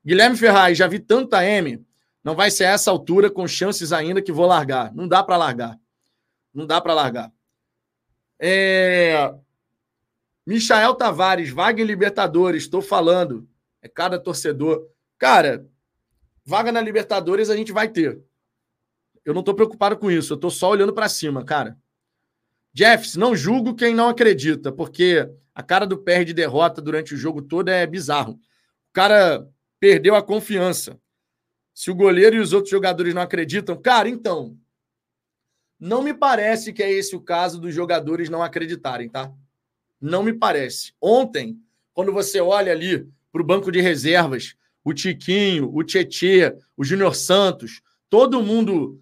Guilherme Ferraz, já vi tanta M. Não vai ser essa altura com chances ainda que vou largar. Não dá para largar. Não dá para largar. É... Michael Tavares, vaga em Libertadores, estou falando. É cada torcedor. Cara, vaga na Libertadores a gente vai ter. Eu não estou preocupado com isso, eu estou só olhando para cima, cara. Jeffs, não julgo quem não acredita, porque a cara do perde de derrota durante o jogo todo é bizarro. O cara perdeu a confiança. Se o goleiro e os outros jogadores não acreditam, cara, então. Não me parece que é esse o caso dos jogadores não acreditarem, tá? Não me parece. Ontem, quando você olha ali para o banco de reservas, o Tiquinho, o Tietê, o Júnior Santos, todo mundo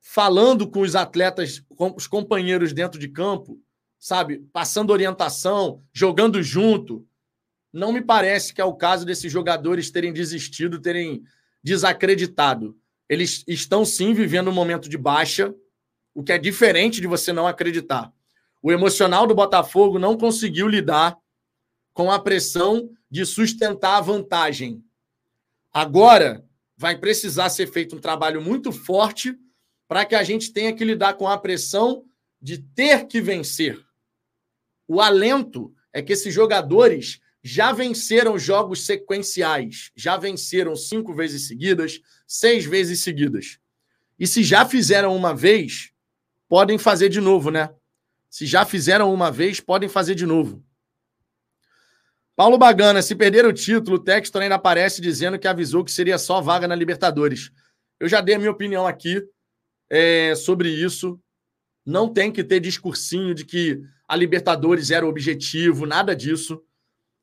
falando com os atletas, com os companheiros dentro de campo, sabe? Passando orientação, jogando junto. Não me parece que é o caso desses jogadores terem desistido, terem desacreditado. Eles estão sim vivendo um momento de baixa, o que é diferente de você não acreditar. O emocional do Botafogo não conseguiu lidar com a pressão de sustentar a vantagem. Agora vai precisar ser feito um trabalho muito forte para que a gente tenha que lidar com a pressão de ter que vencer. O alento é que esses jogadores já venceram jogos sequenciais, já venceram cinco vezes seguidas, seis vezes seguidas. E se já fizeram uma vez, podem fazer de novo, né? Se já fizeram uma vez, podem fazer de novo. Paulo Bagana, se perder o título, o Textor ainda aparece dizendo que avisou que seria só vaga na Libertadores. Eu já dei a minha opinião aqui é, sobre isso. Não tem que ter discursinho de que a Libertadores era o objetivo, nada disso.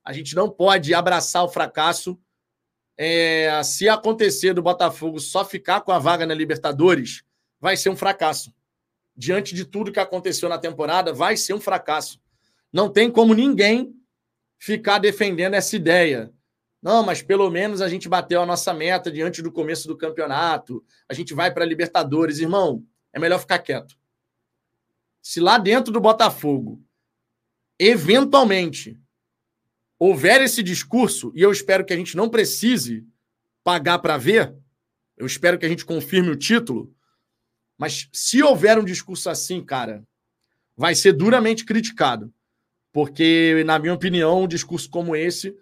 A gente não pode abraçar o fracasso. É, se acontecer do Botafogo só ficar com a vaga na Libertadores, vai ser um fracasso. Diante de tudo que aconteceu na temporada, vai ser um fracasso. Não tem como ninguém ficar defendendo essa ideia não, mas pelo menos a gente bateu a nossa meta diante do começo do campeonato. A gente vai para a Libertadores. Irmão, é melhor ficar quieto. Se lá dentro do Botafogo, eventualmente, houver esse discurso, e eu espero que a gente não precise pagar para ver, eu espero que a gente confirme o título, mas se houver um discurso assim, cara, vai ser duramente criticado. Porque, na minha opinião, um discurso como esse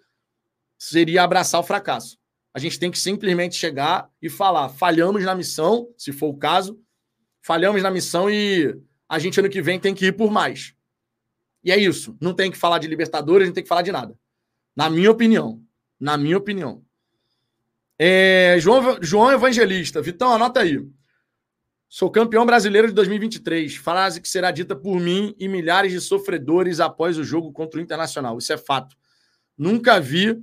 seria abraçar o fracasso. A gente tem que simplesmente chegar e falar: falhamos na missão, se for o caso, falhamos na missão e a gente ano que vem tem que ir por mais. E é isso. Não tem que falar de Libertadores, não tem que falar de nada. Na minha opinião. Na minha opinião. É, João, João Evangelista. Vitão, anota aí. Sou campeão brasileiro de 2023. Frase que será dita por mim e milhares de sofredores após o jogo contra o Internacional. Isso é fato. Nunca vi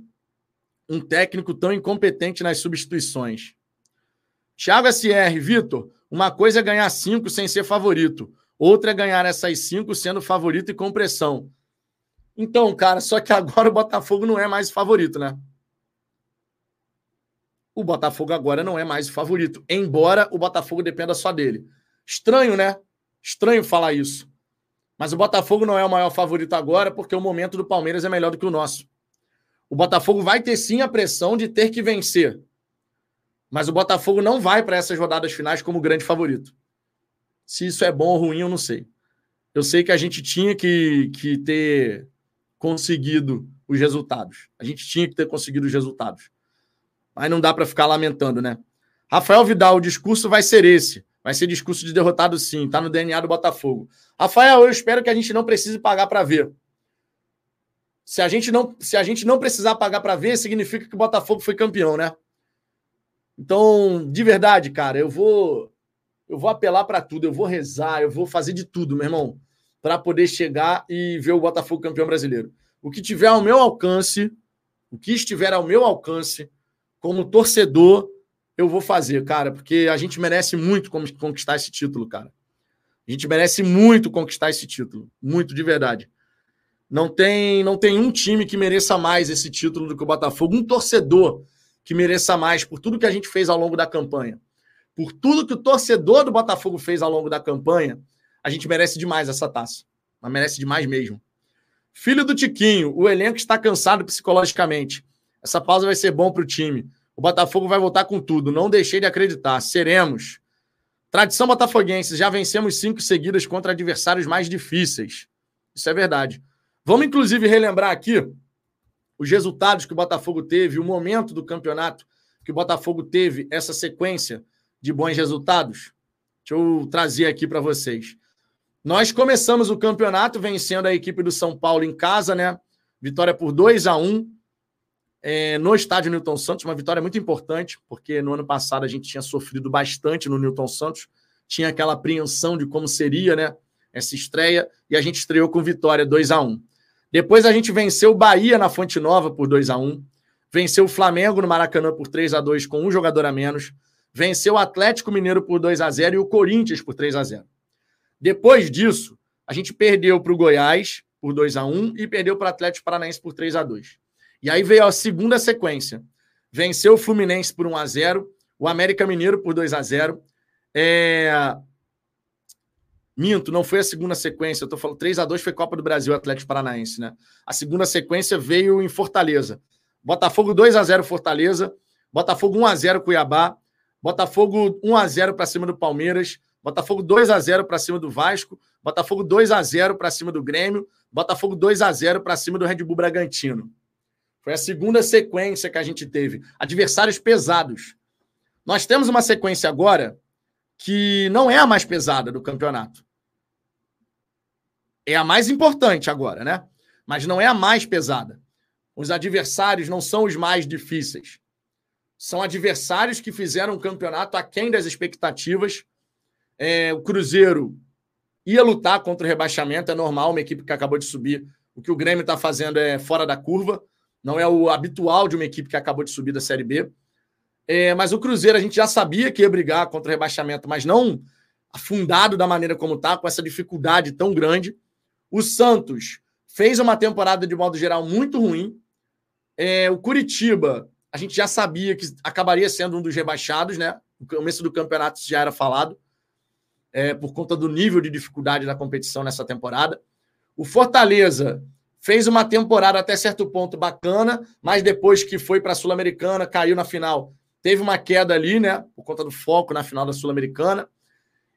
um técnico tão incompetente nas substituições. Thiago SR, Vitor, uma coisa é ganhar cinco sem ser favorito, outra é ganhar essas cinco sendo favorito e com pressão. Então, cara, só que agora o Botafogo não é mais favorito, né? O Botafogo agora não é mais favorito, embora o Botafogo dependa só dele. Estranho, né? Estranho falar isso. Mas o Botafogo não é o maior favorito agora porque o momento do Palmeiras é melhor do que o nosso. O Botafogo vai ter sim a pressão de ter que vencer. Mas o Botafogo não vai para essas rodadas finais como grande favorito. Se isso é bom ou ruim, eu não sei. Eu sei que a gente tinha que, que ter conseguido os resultados. A gente tinha que ter conseguido os resultados. Mas não dá para ficar lamentando, né? Rafael Vidal, o discurso vai ser esse. Vai ser discurso de derrotado, sim. Tá no DNA do Botafogo. Rafael, eu espero que a gente não precise pagar para ver. Se a gente não, se a gente não precisar pagar para ver, significa que o Botafogo foi campeão, né? Então, de verdade, cara, eu vou eu vou apelar para tudo, eu vou rezar, eu vou fazer de tudo, meu irmão, para poder chegar e ver o Botafogo campeão brasileiro. O que tiver ao meu alcance, o que estiver ao meu alcance, como torcedor, eu vou fazer, cara, porque a gente merece muito conquistar esse título, cara. A gente merece muito conquistar esse título, muito de verdade. Não tem, não tem um time que mereça mais esse título do que o Botafogo, um torcedor que mereça mais por tudo que a gente fez ao longo da campanha. Por tudo que o torcedor do Botafogo fez ao longo da campanha, a gente merece demais essa taça. Mas merece demais mesmo. Filho do Tiquinho, o elenco está cansado psicologicamente. Essa pausa vai ser bom para o time. O Botafogo vai voltar com tudo. Não deixei de acreditar. Seremos. Tradição botafoguense. Já vencemos cinco seguidas contra adversários mais difíceis. Isso é verdade. Vamos, inclusive, relembrar aqui os resultados que o Botafogo teve, o momento do campeonato que o Botafogo teve essa sequência de bons resultados. Deixa eu trazer aqui para vocês. Nós começamos o campeonato vencendo a equipe do São Paulo em casa, né? Vitória por 2 a 1 é, no estádio Newton Santos, uma vitória muito importante, porque no ano passado a gente tinha sofrido bastante no Newton Santos, tinha aquela apreensão de como seria, né? Essa estreia, e a gente estreou com vitória 2 a 1 Depois a gente venceu o Bahia na Fonte Nova por 2 a 1 venceu o Flamengo no Maracanã por 3 a 2 com um jogador a menos, venceu o Atlético Mineiro por 2 a 0 e o Corinthians por 3 a 0 depois disso, a gente perdeu para o Goiás por 2 a 1 e perdeu para o Atlético Paranaense por 3 a 2 E aí veio a segunda sequência. Venceu o Fluminense por 1 a 0 o América Mineiro por 2 a 0 é... Minto, não foi a segunda sequência. Eu tô falando 3 a 2 foi Copa do Brasil, Atlético Paranaense, né? A segunda sequência veio em Fortaleza. Botafogo 2 a 0 Fortaleza, Botafogo 1 a 0 Cuiabá, Botafogo 1 a 0 para cima do Palmeiras, Botafogo 2 a 0 para cima do Vasco, Botafogo 2 a 0 para cima do Grêmio, Botafogo 2 a 0 para cima do Red Bull Bragantino. Foi a segunda sequência que a gente teve. Adversários pesados. Nós temos uma sequência agora que não é a mais pesada do campeonato. É a mais importante agora, né? Mas não é a mais pesada. Os adversários não são os mais difíceis. São adversários que fizeram um campeonato aquém das expectativas é, o Cruzeiro ia lutar contra o rebaixamento, é normal, uma equipe que acabou de subir. O que o Grêmio está fazendo é fora da curva, não é o habitual de uma equipe que acabou de subir da Série B. É, mas o Cruzeiro a gente já sabia que ia brigar contra o rebaixamento, mas não afundado da maneira como está, com essa dificuldade tão grande. O Santos fez uma temporada, de modo geral, muito ruim. É, o Curitiba, a gente já sabia que acabaria sendo um dos rebaixados, né? No começo do campeonato já era falado é, por conta do nível de dificuldade da competição nessa temporada. O Fortaleza fez uma temporada até certo ponto bacana, mas depois que foi para a Sul-Americana, caiu na final, teve uma queda ali, né? Por conta do foco na final da Sul-Americana.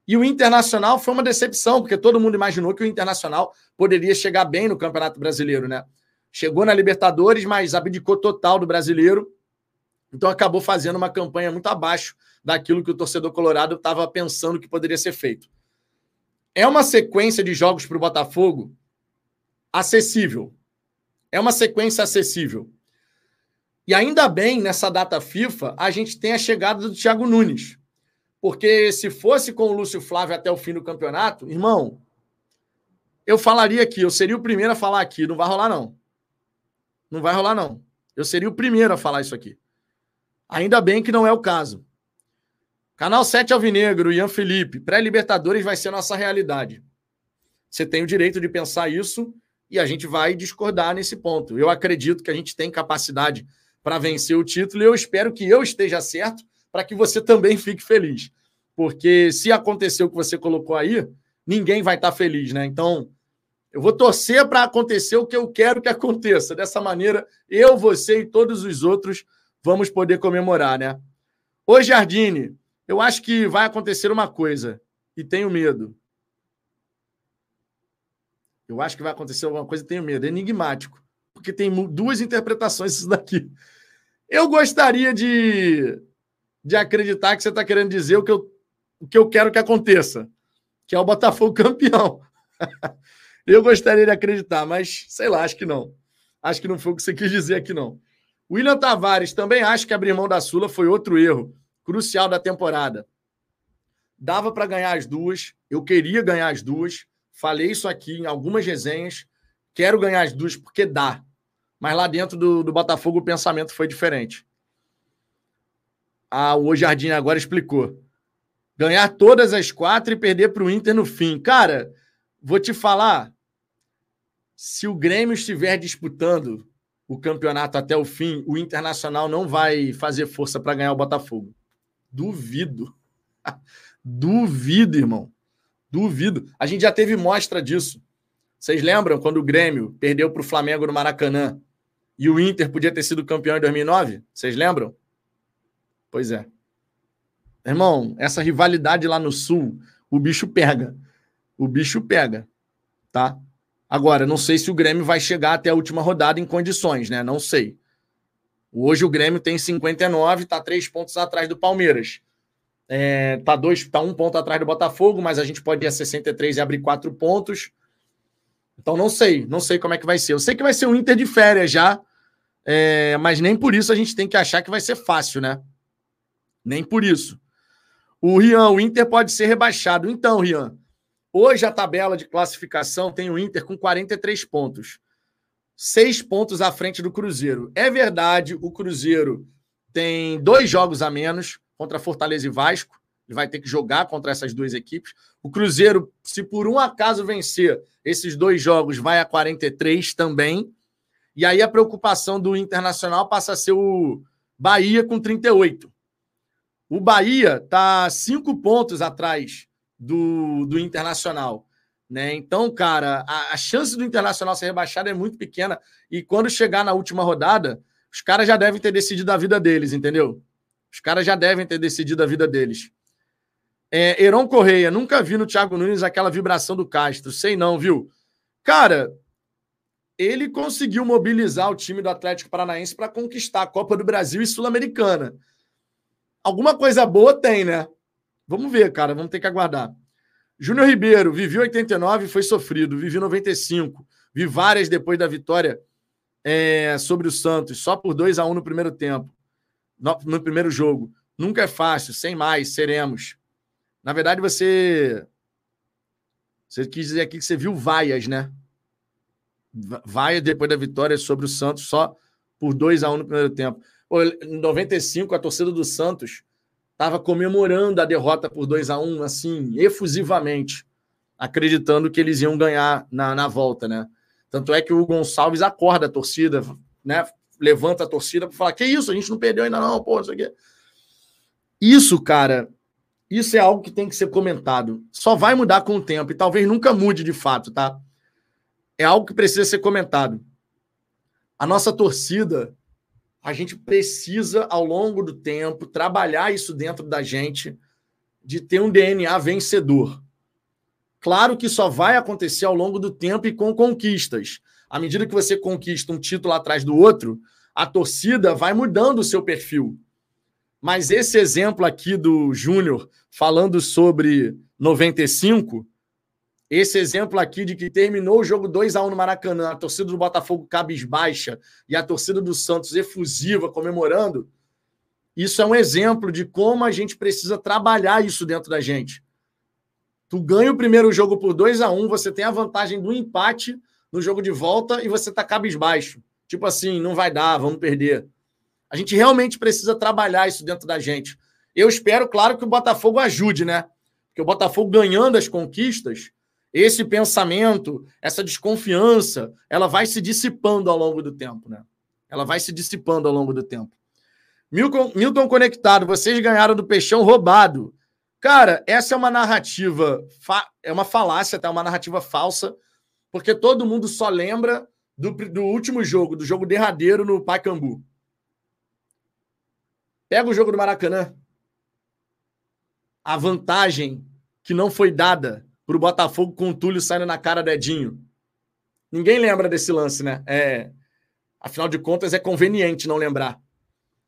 E o Internacional foi uma decepção, porque todo mundo imaginou que o Internacional poderia chegar bem no Campeonato Brasileiro, né? Chegou na Libertadores, mas abdicou total do brasileiro. Então acabou fazendo uma campanha muito abaixo daquilo que o torcedor colorado estava pensando que poderia ser feito. É uma sequência de jogos para o Botafogo acessível. É uma sequência acessível. E ainda bem, nessa data FIFA, a gente tem a chegada do Thiago Nunes. Porque se fosse com o Lúcio Flávio até o fim do campeonato, irmão, eu falaria aqui, eu seria o primeiro a falar aqui. Não vai rolar, não. Não vai rolar, não. Eu seria o primeiro a falar isso aqui. Ainda bem que não é o caso. Canal 7 Alvinegro, Ian Felipe. Pré-Libertadores vai ser nossa realidade. Você tem o direito de pensar isso e a gente vai discordar nesse ponto. Eu acredito que a gente tem capacidade para vencer o título e eu espero que eu esteja certo para que você também fique feliz. Porque se acontecer o que você colocou aí, ninguém vai estar tá feliz, né? Então, eu vou torcer para acontecer o que eu quero que aconteça. Dessa maneira, eu, você e todos os outros vamos poder comemorar, né? Ô, Jardine, eu acho que vai acontecer uma coisa e tenho medo. Eu acho que vai acontecer alguma coisa tenho medo. É enigmático, porque tem duas interpretações isso daqui. Eu gostaria de, de acreditar que você está querendo dizer o que, eu, o que eu quero que aconteça, que é o Botafogo campeão. eu gostaria de acreditar, mas sei lá, acho que não. Acho que não foi o que você quis dizer aqui, não. William Tavares também acha que abrir mão da Sula foi outro erro crucial da temporada. Dava para ganhar as duas, eu queria ganhar as duas. Falei isso aqui em algumas resenhas. Quero ganhar as duas porque dá. Mas lá dentro do, do Botafogo o pensamento foi diferente. Ah, o Jardim agora explicou. Ganhar todas as quatro e perder para o Inter no fim. Cara, vou te falar. Se o Grêmio estiver disputando o campeonato até o fim, o Internacional não vai fazer força para ganhar o Botafogo. Duvido. Duvido, irmão. Duvido. A gente já teve mostra disso. Vocês lembram quando o Grêmio perdeu para o Flamengo no Maracanã e o Inter podia ter sido campeão em 2009? Vocês lembram? Pois é. Irmão, essa rivalidade lá no Sul, o bicho pega. O bicho pega, tá? Agora, não sei se o Grêmio vai chegar até a última rodada em condições, né? Não sei. Hoje o Grêmio tem 59, está três pontos atrás do Palmeiras. É, tá, dois, tá um ponto atrás do Botafogo, mas a gente pode ir a 63 e abrir quatro pontos. Então não sei, não sei como é que vai ser. Eu sei que vai ser um Inter de férias já, é, mas nem por isso a gente tem que achar que vai ser fácil, né? Nem por isso. O Rian, o Inter pode ser rebaixado. Então, Rian, hoje a tabela de classificação tem o Inter com 43 pontos. Seis pontos à frente do Cruzeiro. É verdade, o Cruzeiro tem dois jogos a menos contra Fortaleza e Vasco. Ele vai ter que jogar contra essas duas equipes. O Cruzeiro, se por um acaso vencer esses dois jogos, vai a 43 também. E aí a preocupação do Internacional passa a ser o Bahia com 38. O Bahia está cinco pontos atrás do, do Internacional. Né? Então, cara, a, a, chance do Internacional ser rebaixado é muito pequena. E quando chegar na última rodada, os caras já devem ter decidido a vida deles, entendeu? Os caras já devem ter decidido a vida deles. É, Heron Correia, nunca vi no Thiago Nunes aquela vibração do Castro. Sei não, viu? Cara, ele conseguiu mobilizar o time do Atlético Paranaense para conquistar a Copa do Brasil e Sul-Americana. Alguma coisa boa tem, né? Vamos ver, cara. Vamos ter que aguardar. Júnior Ribeiro, vivi 89 foi sofrido. Vivi 95. Vi várias depois da vitória é, sobre o Santos, só por 2 a 1 no primeiro tempo. No, no primeiro jogo. Nunca é fácil, sem mais, seremos. Na verdade, você. Você quis dizer aqui que você viu vaias, né? Vaias depois da vitória sobre o Santos, só por 2 a 1 no primeiro tempo. Pô, em 95, a torcida do Santos estava comemorando a derrota por 2 a 1 assim, efusivamente, acreditando que eles iam ganhar na, na volta, né? Tanto é que o Gonçalves acorda a torcida, né? Levanta a torcida para falar: que isso, a gente não perdeu ainda, não, pô, isso aqui. Isso, cara, isso é algo que tem que ser comentado. Só vai mudar com o tempo e talvez nunca mude de fato, tá? É algo que precisa ser comentado. A nossa torcida a gente precisa, ao longo do tempo, trabalhar isso dentro da gente, de ter um DNA vencedor. Claro que só vai acontecer ao longo do tempo e com conquistas. À medida que você conquista um título atrás do outro, a torcida vai mudando o seu perfil. Mas esse exemplo aqui do Júnior falando sobre 95 esse exemplo aqui de que terminou o jogo 2 a 1 no Maracanã, a torcida do Botafogo cabisbaixa e a torcida do Santos efusiva comemorando, isso é um exemplo de como a gente precisa trabalhar isso dentro da gente. Tu ganha o primeiro jogo por 2 a 1 você tem a vantagem do empate no jogo de volta e você tá cabisbaixo. Tipo assim, não vai dar, vamos perder. A gente realmente precisa trabalhar isso dentro da gente. Eu espero, claro, que o Botafogo ajude, né? Porque o Botafogo ganhando as conquistas, esse pensamento, essa desconfiança, ela vai se dissipando ao longo do tempo, né? Ela vai se dissipando ao longo do tempo. Milton, Conectado, vocês ganharam do Peixão roubado. Cara, essa é uma narrativa, é uma falácia, tá? Uma narrativa falsa, porque todo mundo só lembra do, do último jogo, do jogo derradeiro no Pacaembu. Pega o jogo do Maracanã. A vantagem que não foi dada para o Botafogo com o Túlio saindo na cara do Edinho. Ninguém lembra desse lance, né? É, afinal de contas, é conveniente não lembrar.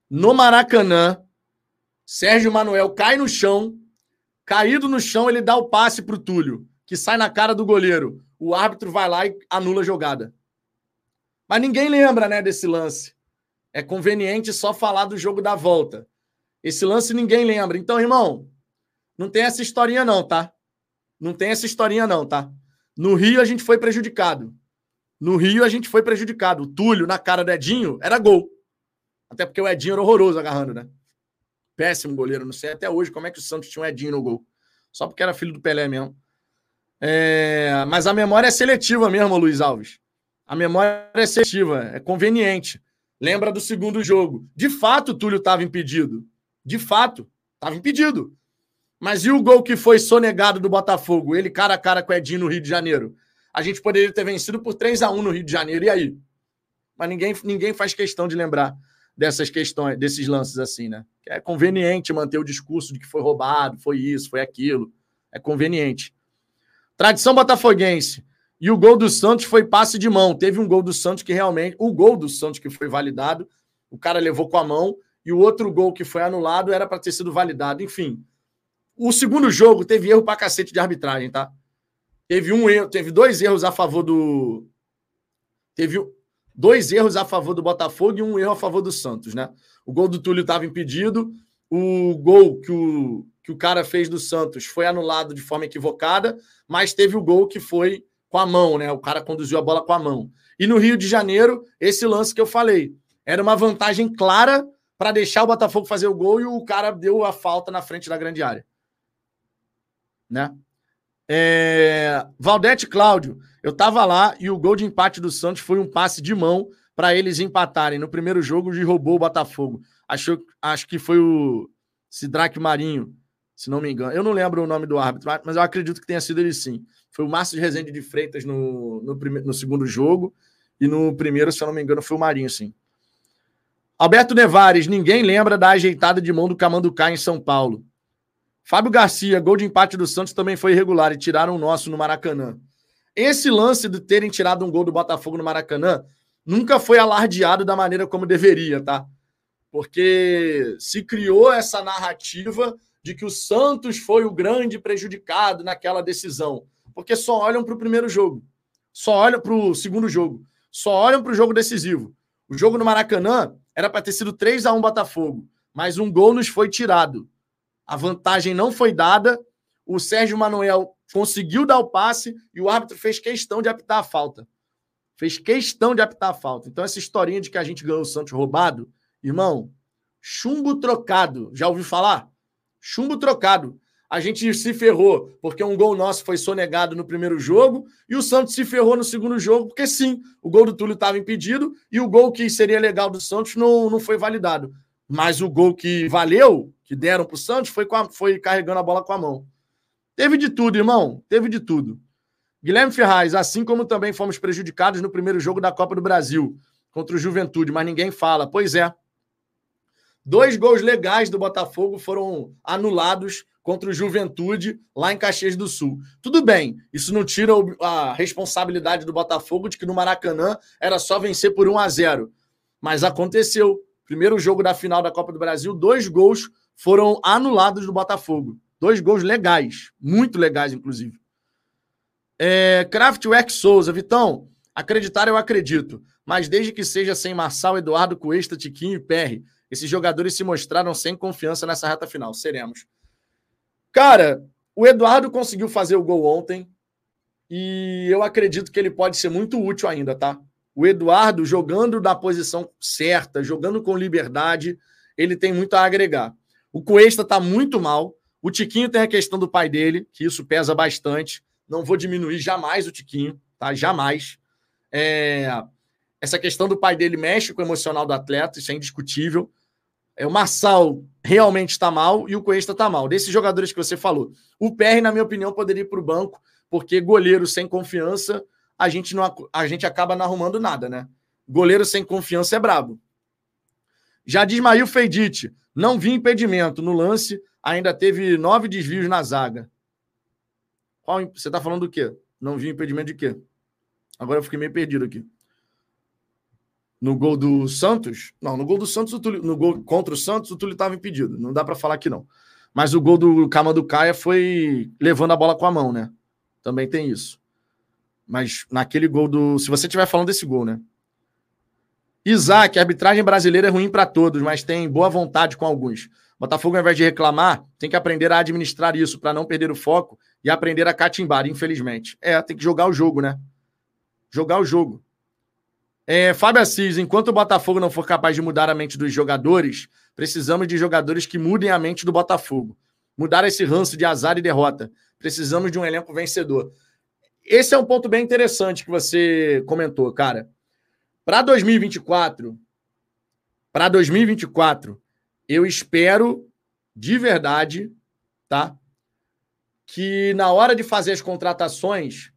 No Maracanã, Sérgio Manuel cai no chão, caído no chão, ele dá o passe para o Túlio, que sai na cara do goleiro. O árbitro vai lá e anula a jogada. Mas ninguém lembra, né, desse lance. É conveniente só falar do jogo da volta. Esse lance ninguém lembra. Então, irmão, não tem essa historinha não, tá? Não tem essa historinha, não, tá? No Rio a gente foi prejudicado. No Rio a gente foi prejudicado. O Túlio na cara do Edinho era gol. Até porque o Edinho era horroroso agarrando, né? Péssimo goleiro. Não sei até hoje como é que o Santos tinha um Edinho no gol. Só porque era filho do Pelé mesmo. É... Mas a memória é seletiva mesmo, Luiz Alves. A memória é seletiva, é conveniente. Lembra do segundo jogo. De fato, o Túlio estava impedido. De fato, estava impedido. Mas e o gol que foi sonegado do Botafogo? Ele cara a cara com o Edinho no Rio de Janeiro. A gente poderia ter vencido por 3 a 1 no Rio de Janeiro. E aí? Mas ninguém, ninguém faz questão de lembrar dessas questões, desses lances assim, né? É conveniente manter o discurso de que foi roubado, foi isso, foi aquilo. É conveniente. Tradição botafoguense. E o gol do Santos foi passe de mão. Teve um gol do Santos que realmente. O gol do Santos que foi validado, o cara levou com a mão. E o outro gol que foi anulado era para ter sido validado. Enfim. O segundo jogo teve erro para cacete de arbitragem, tá? Teve um erro, teve dois erros a favor do. Teve dois erros a favor do Botafogo e um erro a favor do Santos, né? O gol do Túlio estava impedido, o gol que o, que o cara fez do Santos foi anulado de forma equivocada, mas teve o gol que foi com a mão, né? O cara conduziu a bola com a mão. E no Rio de Janeiro, esse lance que eu falei, era uma vantagem clara para deixar o Botafogo fazer o gol e o cara deu a falta na frente da grande área. Né? É... Valdete Cláudio, eu estava lá e o gol de empate do Santos foi um passe de mão para eles empatarem. No primeiro jogo, de roubou o Botafogo. Acho, acho que foi o Sidraque Marinho, se não me engano. Eu não lembro o nome do árbitro, mas eu acredito que tenha sido ele sim. Foi o Márcio de Rezende de Freitas no, no, no segundo jogo. E no primeiro, se eu não me engano, foi o Marinho, sim. Alberto Nevares, ninguém lembra da ajeitada de mão do Camanducá em São Paulo. Fábio Garcia, gol de empate do Santos também foi irregular e tiraram o nosso no Maracanã. Esse lance de terem tirado um gol do Botafogo no Maracanã nunca foi alardeado da maneira como deveria, tá? Porque se criou essa narrativa de que o Santos foi o grande prejudicado naquela decisão porque só olham para o primeiro jogo, só olham para o segundo jogo, só olham para o jogo decisivo. O jogo no Maracanã era para ter sido 3 a 1 Botafogo, mas um gol nos foi tirado. A vantagem não foi dada. O Sérgio Manuel conseguiu dar o passe e o árbitro fez questão de apitar a falta. Fez questão de apitar a falta. Então, essa historinha de que a gente ganhou o Santos roubado, irmão, chumbo trocado. Já ouviu falar? Chumbo trocado a gente se ferrou porque um gol nosso foi sonegado no primeiro jogo e o Santos se ferrou no segundo jogo porque sim, o gol do Túlio estava impedido e o gol que seria legal do Santos não, não foi validado. Mas o gol que valeu, que deram para o Santos, foi, a, foi carregando a bola com a mão. Teve de tudo, irmão. Teve de tudo. Guilherme Ferraz, assim como também fomos prejudicados no primeiro jogo da Copa do Brasil contra o Juventude, mas ninguém fala. Pois é. Dois gols legais do Botafogo foram anulados contra o Juventude lá em Caxias do Sul. Tudo bem, isso não tira a responsabilidade do Botafogo de que no Maracanã era só vencer por 1 a 0. Mas aconteceu. Primeiro jogo da final da Copa do Brasil, dois gols foram anulados do Botafogo. Dois gols legais, muito legais, inclusive. É, Kraftwerk Souza, Vitão, acreditar eu acredito, mas desde que seja sem Marçal, Eduardo, Cuesta, Tiquinho e Perry, esses jogadores se mostraram sem confiança nessa reta final. Seremos. Cara, o Eduardo conseguiu fazer o gol ontem e eu acredito que ele pode ser muito útil ainda, tá? O Eduardo jogando na posição certa, jogando com liberdade, ele tem muito a agregar. O Cuesta tá muito mal. O Tiquinho tem a questão do pai dele, que isso pesa bastante. Não vou diminuir jamais o Tiquinho, tá? Jamais. É... Essa questão do pai dele mexe com o emocional do atleta, isso é indiscutível. É, o Marçal realmente está mal e o Cuesta está mal. Desses jogadores que você falou. O PR, na minha opinião, poderia ir para o banco, porque goleiro sem confiança, a gente, não, a gente acaba não arrumando nada, né? Goleiro sem confiança é brabo. Já diz Mail Feidite, não vi impedimento. No lance, ainda teve nove desvios na zaga. Qual, você está falando do quê? Não vi impedimento de quê? Agora eu fiquei meio perdido aqui. No gol do Santos, não, no gol do Santos, Túlio, no gol contra o Santos, o Túlio estava impedido. Não dá para falar que não. Mas o gol do Cama do Caia foi levando a bola com a mão, né? Também tem isso. Mas naquele gol do. Se você estiver falando desse gol, né? Isaac, a arbitragem brasileira é ruim para todos, mas tem boa vontade com alguns. Botafogo, ao invés de reclamar, tem que aprender a administrar isso para não perder o foco e aprender a catimbar, infelizmente. É, tem que jogar o jogo, né? Jogar o jogo. É, Fábio Assis, enquanto o Botafogo não for capaz de mudar a mente dos jogadores, precisamos de jogadores que mudem a mente do Botafogo. Mudar esse ranço de azar e derrota. Precisamos de um elenco vencedor. Esse é um ponto bem interessante que você comentou, cara. Para 2024, para 2024, eu espero de verdade, tá? que na hora de fazer as contratações,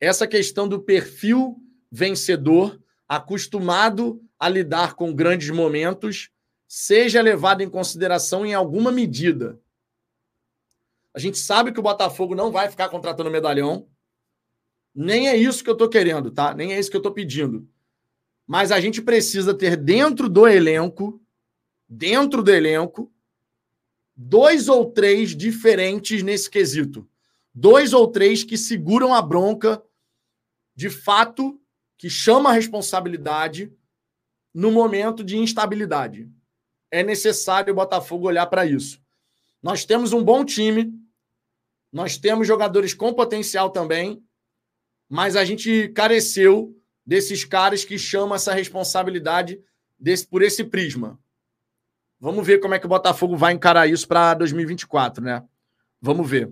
essa questão do perfil vencedor, acostumado a lidar com grandes momentos, seja levado em consideração em alguma medida. A gente sabe que o Botafogo não vai ficar contratando medalhão. Nem é isso que eu estou querendo, tá? Nem é isso que eu estou pedindo. Mas a gente precisa ter dentro do elenco, dentro do elenco, dois ou três diferentes nesse quesito. Dois ou três que seguram a bronca de fato, que chama a responsabilidade no momento de instabilidade. É necessário o Botafogo olhar para isso. Nós temos um bom time, nós temos jogadores com potencial também, mas a gente careceu desses caras que chamam essa responsabilidade desse, por esse prisma. Vamos ver como é que o Botafogo vai encarar isso para 2024, né? Vamos ver.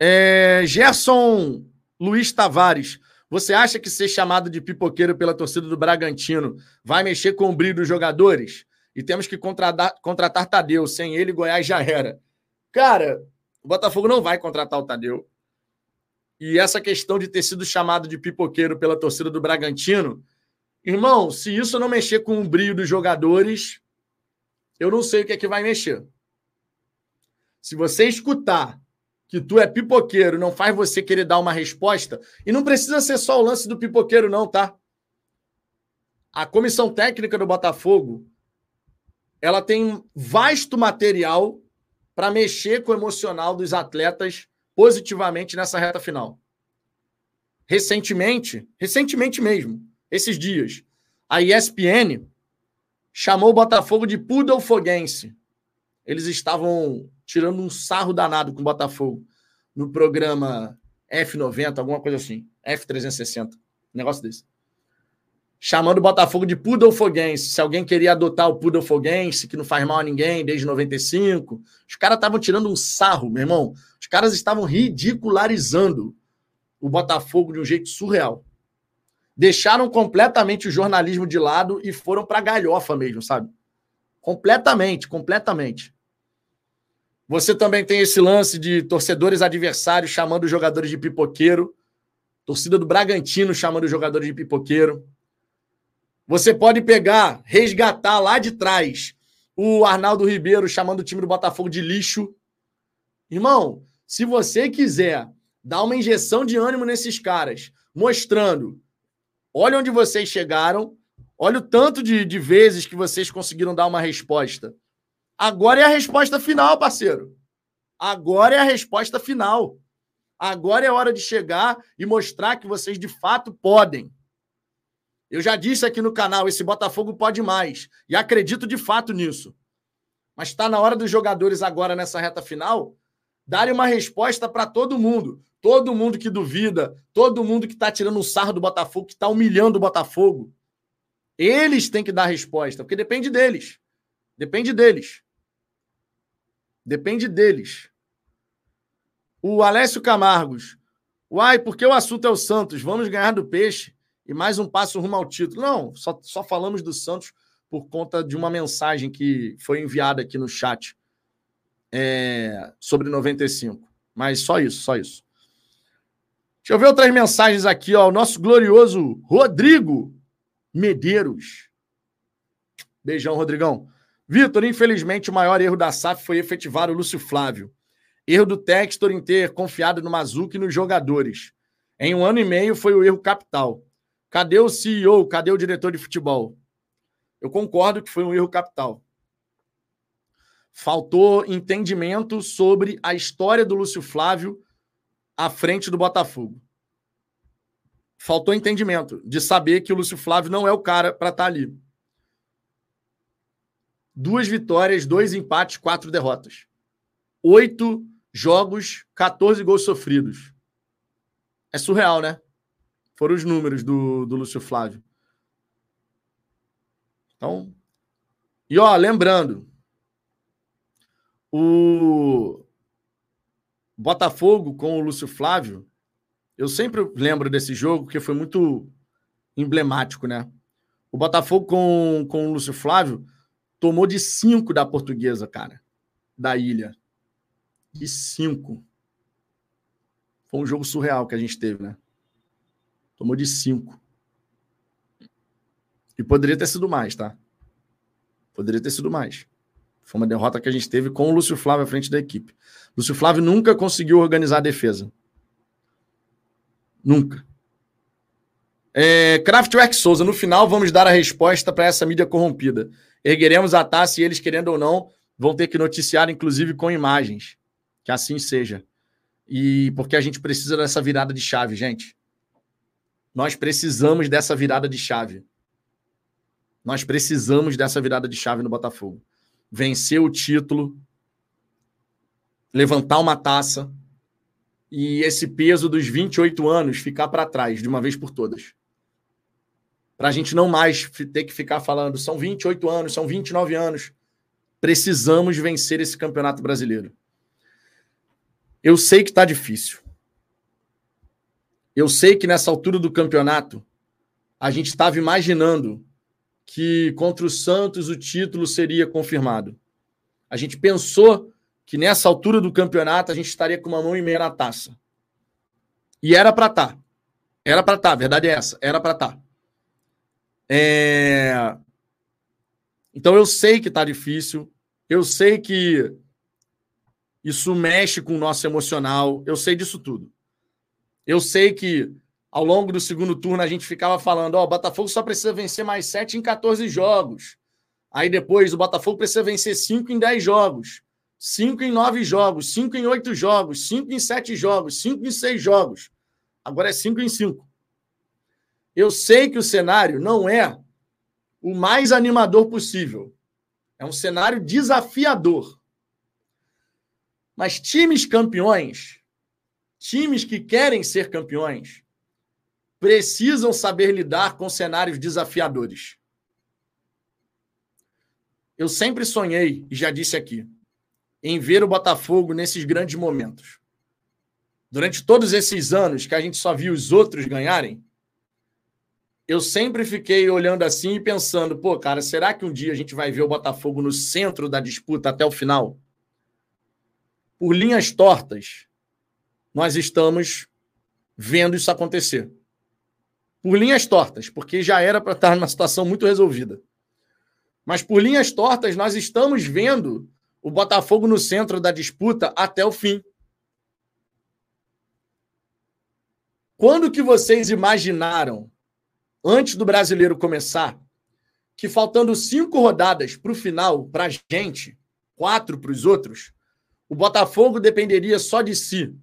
É, Gerson Luiz Tavares, você acha que ser chamado de pipoqueiro pela torcida do Bragantino vai mexer com o brilho dos jogadores? E temos que contratar, contratar Tadeu. Sem ele, Goiás já era. Cara, o Botafogo não vai contratar o Tadeu. E essa questão de ter sido chamado de pipoqueiro pela torcida do Bragantino, irmão, se isso não mexer com o brilho dos jogadores, eu não sei o que é que vai mexer. Se você escutar que tu é pipoqueiro, não faz você querer dar uma resposta, e não precisa ser só o lance do pipoqueiro, não, tá? A comissão técnica do Botafogo ela tem vasto material para mexer com o emocional dos atletas positivamente nessa reta final. Recentemente, recentemente mesmo, esses dias, a ESPN chamou o Botafogo de Poodle Foguense. Eles estavam tirando um sarro danado com o Botafogo no programa F90, alguma coisa assim, F360, um negócio desse. Chamando o Botafogo de Poodle Foguense. Se alguém queria adotar o Poodle Foguense, que não faz mal a ninguém desde 95. Os caras estavam tirando um sarro, meu irmão. Os caras estavam ridicularizando o Botafogo de um jeito surreal deixaram completamente o jornalismo de lado e foram para galhofa mesmo, sabe? Completamente, completamente. Você também tem esse lance de torcedores adversários chamando os jogadores de pipoqueiro, torcida do Bragantino chamando os jogadores de pipoqueiro. Você pode pegar, resgatar lá de trás o Arnaldo Ribeiro chamando o time do Botafogo de lixo. Irmão, se você quiser dar uma injeção de ânimo nesses caras, mostrando Olha onde vocês chegaram. Olha o tanto de, de vezes que vocês conseguiram dar uma resposta. Agora é a resposta final, parceiro. Agora é a resposta final. Agora é hora de chegar e mostrar que vocês de fato podem. Eu já disse aqui no canal: esse Botafogo pode mais. E acredito de fato nisso. Mas está na hora dos jogadores agora nessa reta final darem uma resposta para todo mundo. Todo mundo que duvida, todo mundo que está tirando um sarro do Botafogo, que está humilhando o Botafogo. Eles têm que dar resposta, porque depende deles. Depende deles. Depende deles. O Alessio Camargos. Uai, porque o assunto é o Santos? Vamos ganhar do Peixe e mais um passo rumo ao título. Não, só, só falamos do Santos por conta de uma mensagem que foi enviada aqui no chat é, sobre 95. Mas só isso, só isso. Deixa eu ver outras mensagens aqui, ó. O nosso glorioso Rodrigo Medeiros. Beijão, Rodrigão. Vitor, infelizmente, o maior erro da SAF foi efetivar o Lúcio Flávio. Erro do Textor em ter confiado no Mazuki e nos jogadores. Em um ano e meio foi o erro capital. Cadê o CEO? Cadê o diretor de futebol? Eu concordo que foi um erro capital. Faltou entendimento sobre a história do Lúcio Flávio à frente do Botafogo. Faltou entendimento de saber que o Lúcio Flávio não é o cara para estar tá ali. Duas vitórias, dois empates, quatro derrotas. Oito jogos, 14 gols sofridos. É surreal, né? Foram os números do, do Lúcio Flávio. Então. E ó, lembrando, o Botafogo com o Lúcio Flávio, eu sempre lembro desse jogo porque foi muito emblemático, né? O Botafogo com, com o Lúcio Flávio tomou de cinco da portuguesa, cara, da ilha. de 5. Foi um jogo surreal que a gente teve, né? Tomou de 5. E poderia ter sido mais, tá? Poderia ter sido mais. Foi uma derrota que a gente teve com o Lúcio Flávio à frente da equipe. Lúcio Flávio nunca conseguiu organizar a defesa. Nunca. É, Kraftwerk Souza, no final vamos dar a resposta para essa mídia corrompida. Ergueremos a taça e eles, querendo ou não, vão ter que noticiar, inclusive com imagens. Que assim seja. E porque a gente precisa dessa virada de chave, gente. Nós precisamos dessa virada de chave. Nós precisamos dessa virada de chave no Botafogo. Vencer o título, levantar uma taça e esse peso dos 28 anos ficar para trás de uma vez por todas. Para a gente não mais ter que ficar falando, são 28 anos, são 29 anos. Precisamos vencer esse campeonato brasileiro. Eu sei que está difícil. Eu sei que nessa altura do campeonato a gente estava imaginando que contra o Santos o título seria confirmado. A gente pensou que nessa altura do campeonato a gente estaria com uma mão e meia na taça. E era para estar. Tá. Era para estar, tá, a verdade é essa. Era para estar. Tá. É... Então eu sei que está difícil. Eu sei que isso mexe com o nosso emocional. Eu sei disso tudo. Eu sei que ao longo do segundo turno a gente ficava falando: ó, oh, o Botafogo só precisa vencer mais 7 em 14 jogos. Aí depois o Botafogo precisa vencer 5 em 10 jogos, 5 em 9 jogos, 5 em 8 jogos, 5 em 7 jogos, 5 em 6 jogos. Agora é 5 em 5. Eu sei que o cenário não é o mais animador possível. É um cenário desafiador. Mas times campeões, times que querem ser campeões, precisam saber lidar com cenários desafiadores. Eu sempre sonhei, e já disse aqui, em ver o Botafogo nesses grandes momentos. Durante todos esses anos que a gente só viu os outros ganharem, eu sempre fiquei olhando assim e pensando, pô, cara, será que um dia a gente vai ver o Botafogo no centro da disputa até o final? Por linhas tortas, nós estamos vendo isso acontecer por linhas tortas, porque já era para estar numa situação muito resolvida. Mas por linhas tortas, nós estamos vendo o Botafogo no centro da disputa até o fim. Quando que vocês imaginaram, antes do brasileiro começar, que faltando cinco rodadas para o final, para a gente, quatro para os outros, o Botafogo dependeria só de si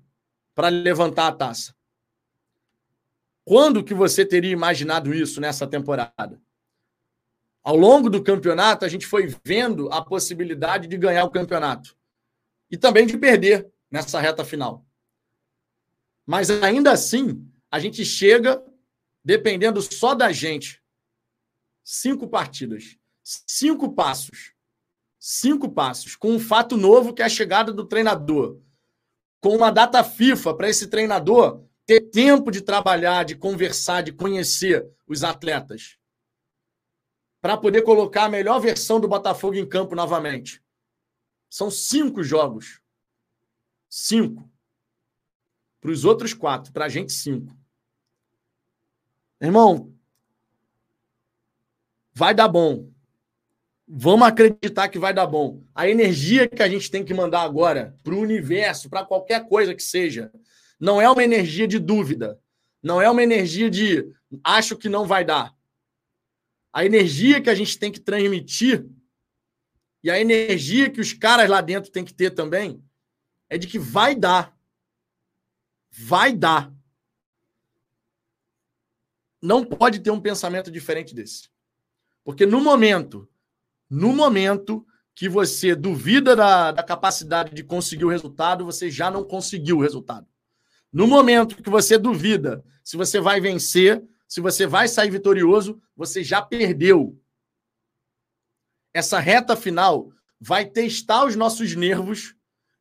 para levantar a taça? Quando que você teria imaginado isso nessa temporada? Ao longo do campeonato, a gente foi vendo a possibilidade de ganhar o campeonato e também de perder nessa reta final. Mas ainda assim, a gente chega dependendo só da gente. Cinco partidas, cinco passos. Cinco passos, com um fato novo que é a chegada do treinador. Com uma data FIFA para esse treinador ter tempo de trabalhar, de conversar, de conhecer os atletas, para poder colocar a melhor versão do Botafogo em campo novamente. São cinco jogos. Cinco. Para os outros quatro, para a gente, cinco. Irmão, vai dar bom. Vamos acreditar que vai dar bom. A energia que a gente tem que mandar agora para o universo, para qualquer coisa que seja, não é uma energia de dúvida. Não é uma energia de acho que não vai dar. A energia que a gente tem que transmitir e a energia que os caras lá dentro têm que ter também é de que vai dar. Vai dar. Não pode ter um pensamento diferente desse. Porque no momento, no momento que você duvida da, da capacidade de conseguir o resultado, você já não conseguiu o resultado. No momento que você duvida se você vai vencer, se você vai sair vitorioso, você já perdeu. Essa reta final vai testar os nossos nervos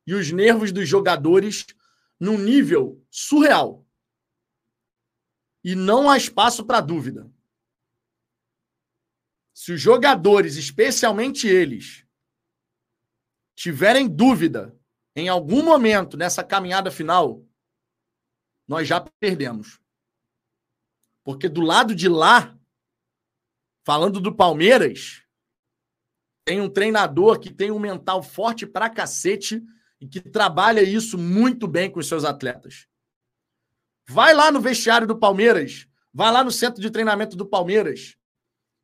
e os nervos dos jogadores num nível surreal. E não há espaço para dúvida. Se os jogadores, especialmente eles, tiverem dúvida em algum momento nessa caminhada final, nós já perdemos. Porque do lado de lá, falando do Palmeiras, tem um treinador que tem um mental forte pra cacete e que trabalha isso muito bem com os seus atletas. Vai lá no vestiário do Palmeiras, vai lá no centro de treinamento do Palmeiras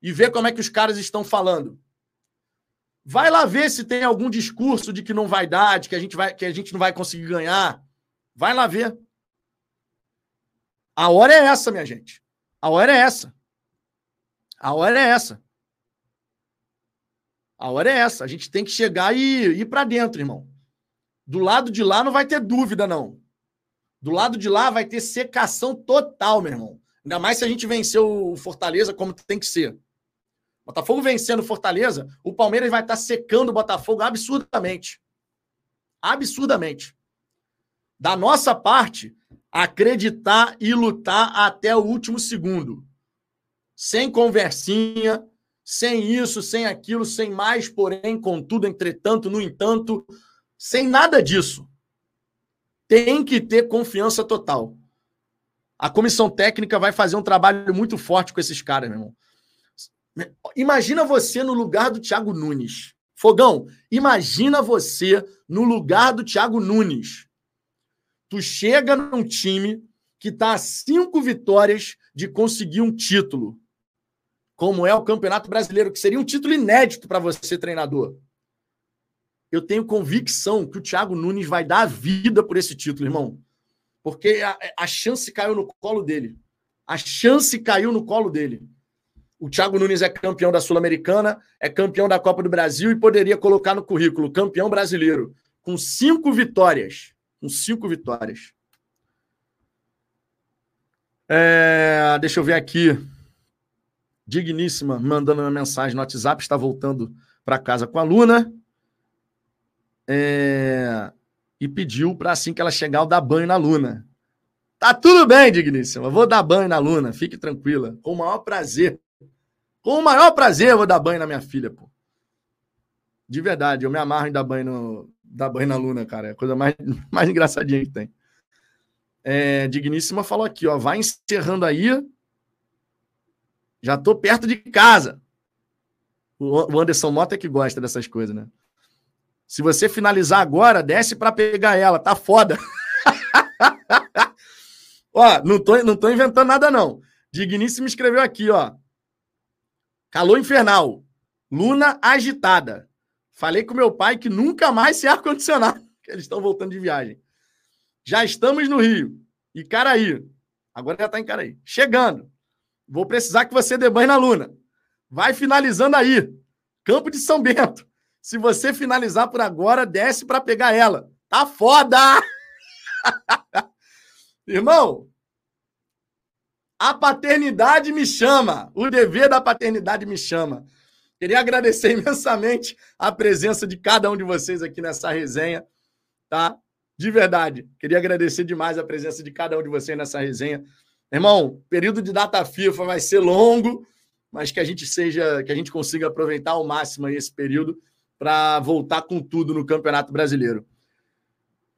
e vê como é que os caras estão falando. Vai lá ver se tem algum discurso de que não vai dar, de que a gente, vai, que a gente não vai conseguir ganhar. Vai lá ver. A hora é essa, minha gente. A hora é essa. A hora é essa. A hora é essa. A gente tem que chegar e ir para dentro, irmão. Do lado de lá não vai ter dúvida, não. Do lado de lá vai ter secação total, meu irmão. Ainda mais se a gente vencer o Fortaleza como tem que ser. Botafogo vencendo Fortaleza, o Palmeiras vai estar secando o Botafogo absurdamente. Absurdamente. Da nossa parte, acreditar e lutar até o último segundo. Sem conversinha, sem isso, sem aquilo, sem mais, porém, contudo, entretanto, no entanto, sem nada disso. Tem que ter confiança total. A comissão técnica vai fazer um trabalho muito forte com esses caras, meu irmão. Imagina você no lugar do Thiago Nunes. Fogão, imagina você no lugar do Thiago Nunes. Tu chega num time que está a cinco vitórias de conseguir um título, como é o Campeonato Brasileiro, que seria um título inédito para você, treinador. Eu tenho convicção que o Thiago Nunes vai dar a vida por esse título, irmão. Porque a, a chance caiu no colo dele. A chance caiu no colo dele. O Thiago Nunes é campeão da Sul-Americana, é campeão da Copa do Brasil e poderia colocar no currículo campeão brasileiro, com cinco vitórias. Com cinco vitórias. É, deixa eu ver aqui. Digníssima, mandando uma mensagem no WhatsApp, está voltando para casa com a Luna. É, e pediu para assim que ela chegar, eu dar banho na Luna. Tá tudo bem, digníssima. Vou dar banho na Luna, fique tranquila. Com o maior prazer. Com o maior prazer eu vou dar banho na minha filha, pô. De verdade, eu me amarro em dar banho, no, dar banho na Luna, cara. É a coisa mais, mais engraçadinha que tem. É, Digníssima falou aqui, ó. Vai encerrando aí. Já tô perto de casa. O Anderson Mota é que gosta dessas coisas, né? Se você finalizar agora, desce para pegar ela. Tá foda. ó, não tô, não tô inventando nada, não. Digníssimo escreveu aqui, ó. Calor infernal. Luna agitada. Falei com meu pai que nunca mais se ar-condicionado. Eles estão voltando de viagem. Já estamos no Rio. E Caraí. Agora já está em Caraí. Chegando. Vou precisar que você dê banho na Luna. Vai finalizando aí. Campo de São Bento. Se você finalizar por agora, desce para pegar ela. Tá foda! Irmão, a paternidade me chama. O dever da paternidade me chama. Queria agradecer imensamente a presença de cada um de vocês aqui nessa resenha, tá? De verdade. Queria agradecer demais a presença de cada um de vocês nessa resenha. Irmão, período de data FIFA vai ser longo, mas que a gente seja, que a gente consiga aproveitar ao máximo esse período para voltar com tudo no Campeonato Brasileiro.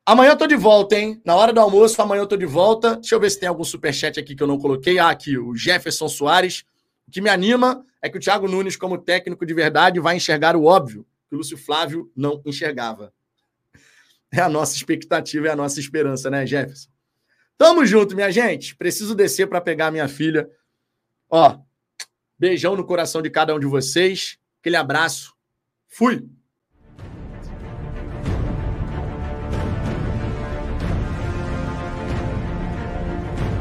Amanhã eu tô de volta, hein? Na hora do almoço, amanhã eu tô de volta. Deixa eu ver se tem algum superchat aqui que eu não coloquei. Ah, aqui, o Jefferson Soares. O que me anima é que o Thiago Nunes, como técnico de verdade, vai enxergar o óbvio que o Lúcio Flávio não enxergava. É a nossa expectativa, é a nossa esperança, né, Jefferson? Tamo junto, minha gente. Preciso descer para pegar minha filha. Ó, beijão no coração de cada um de vocês. Aquele abraço. Fui.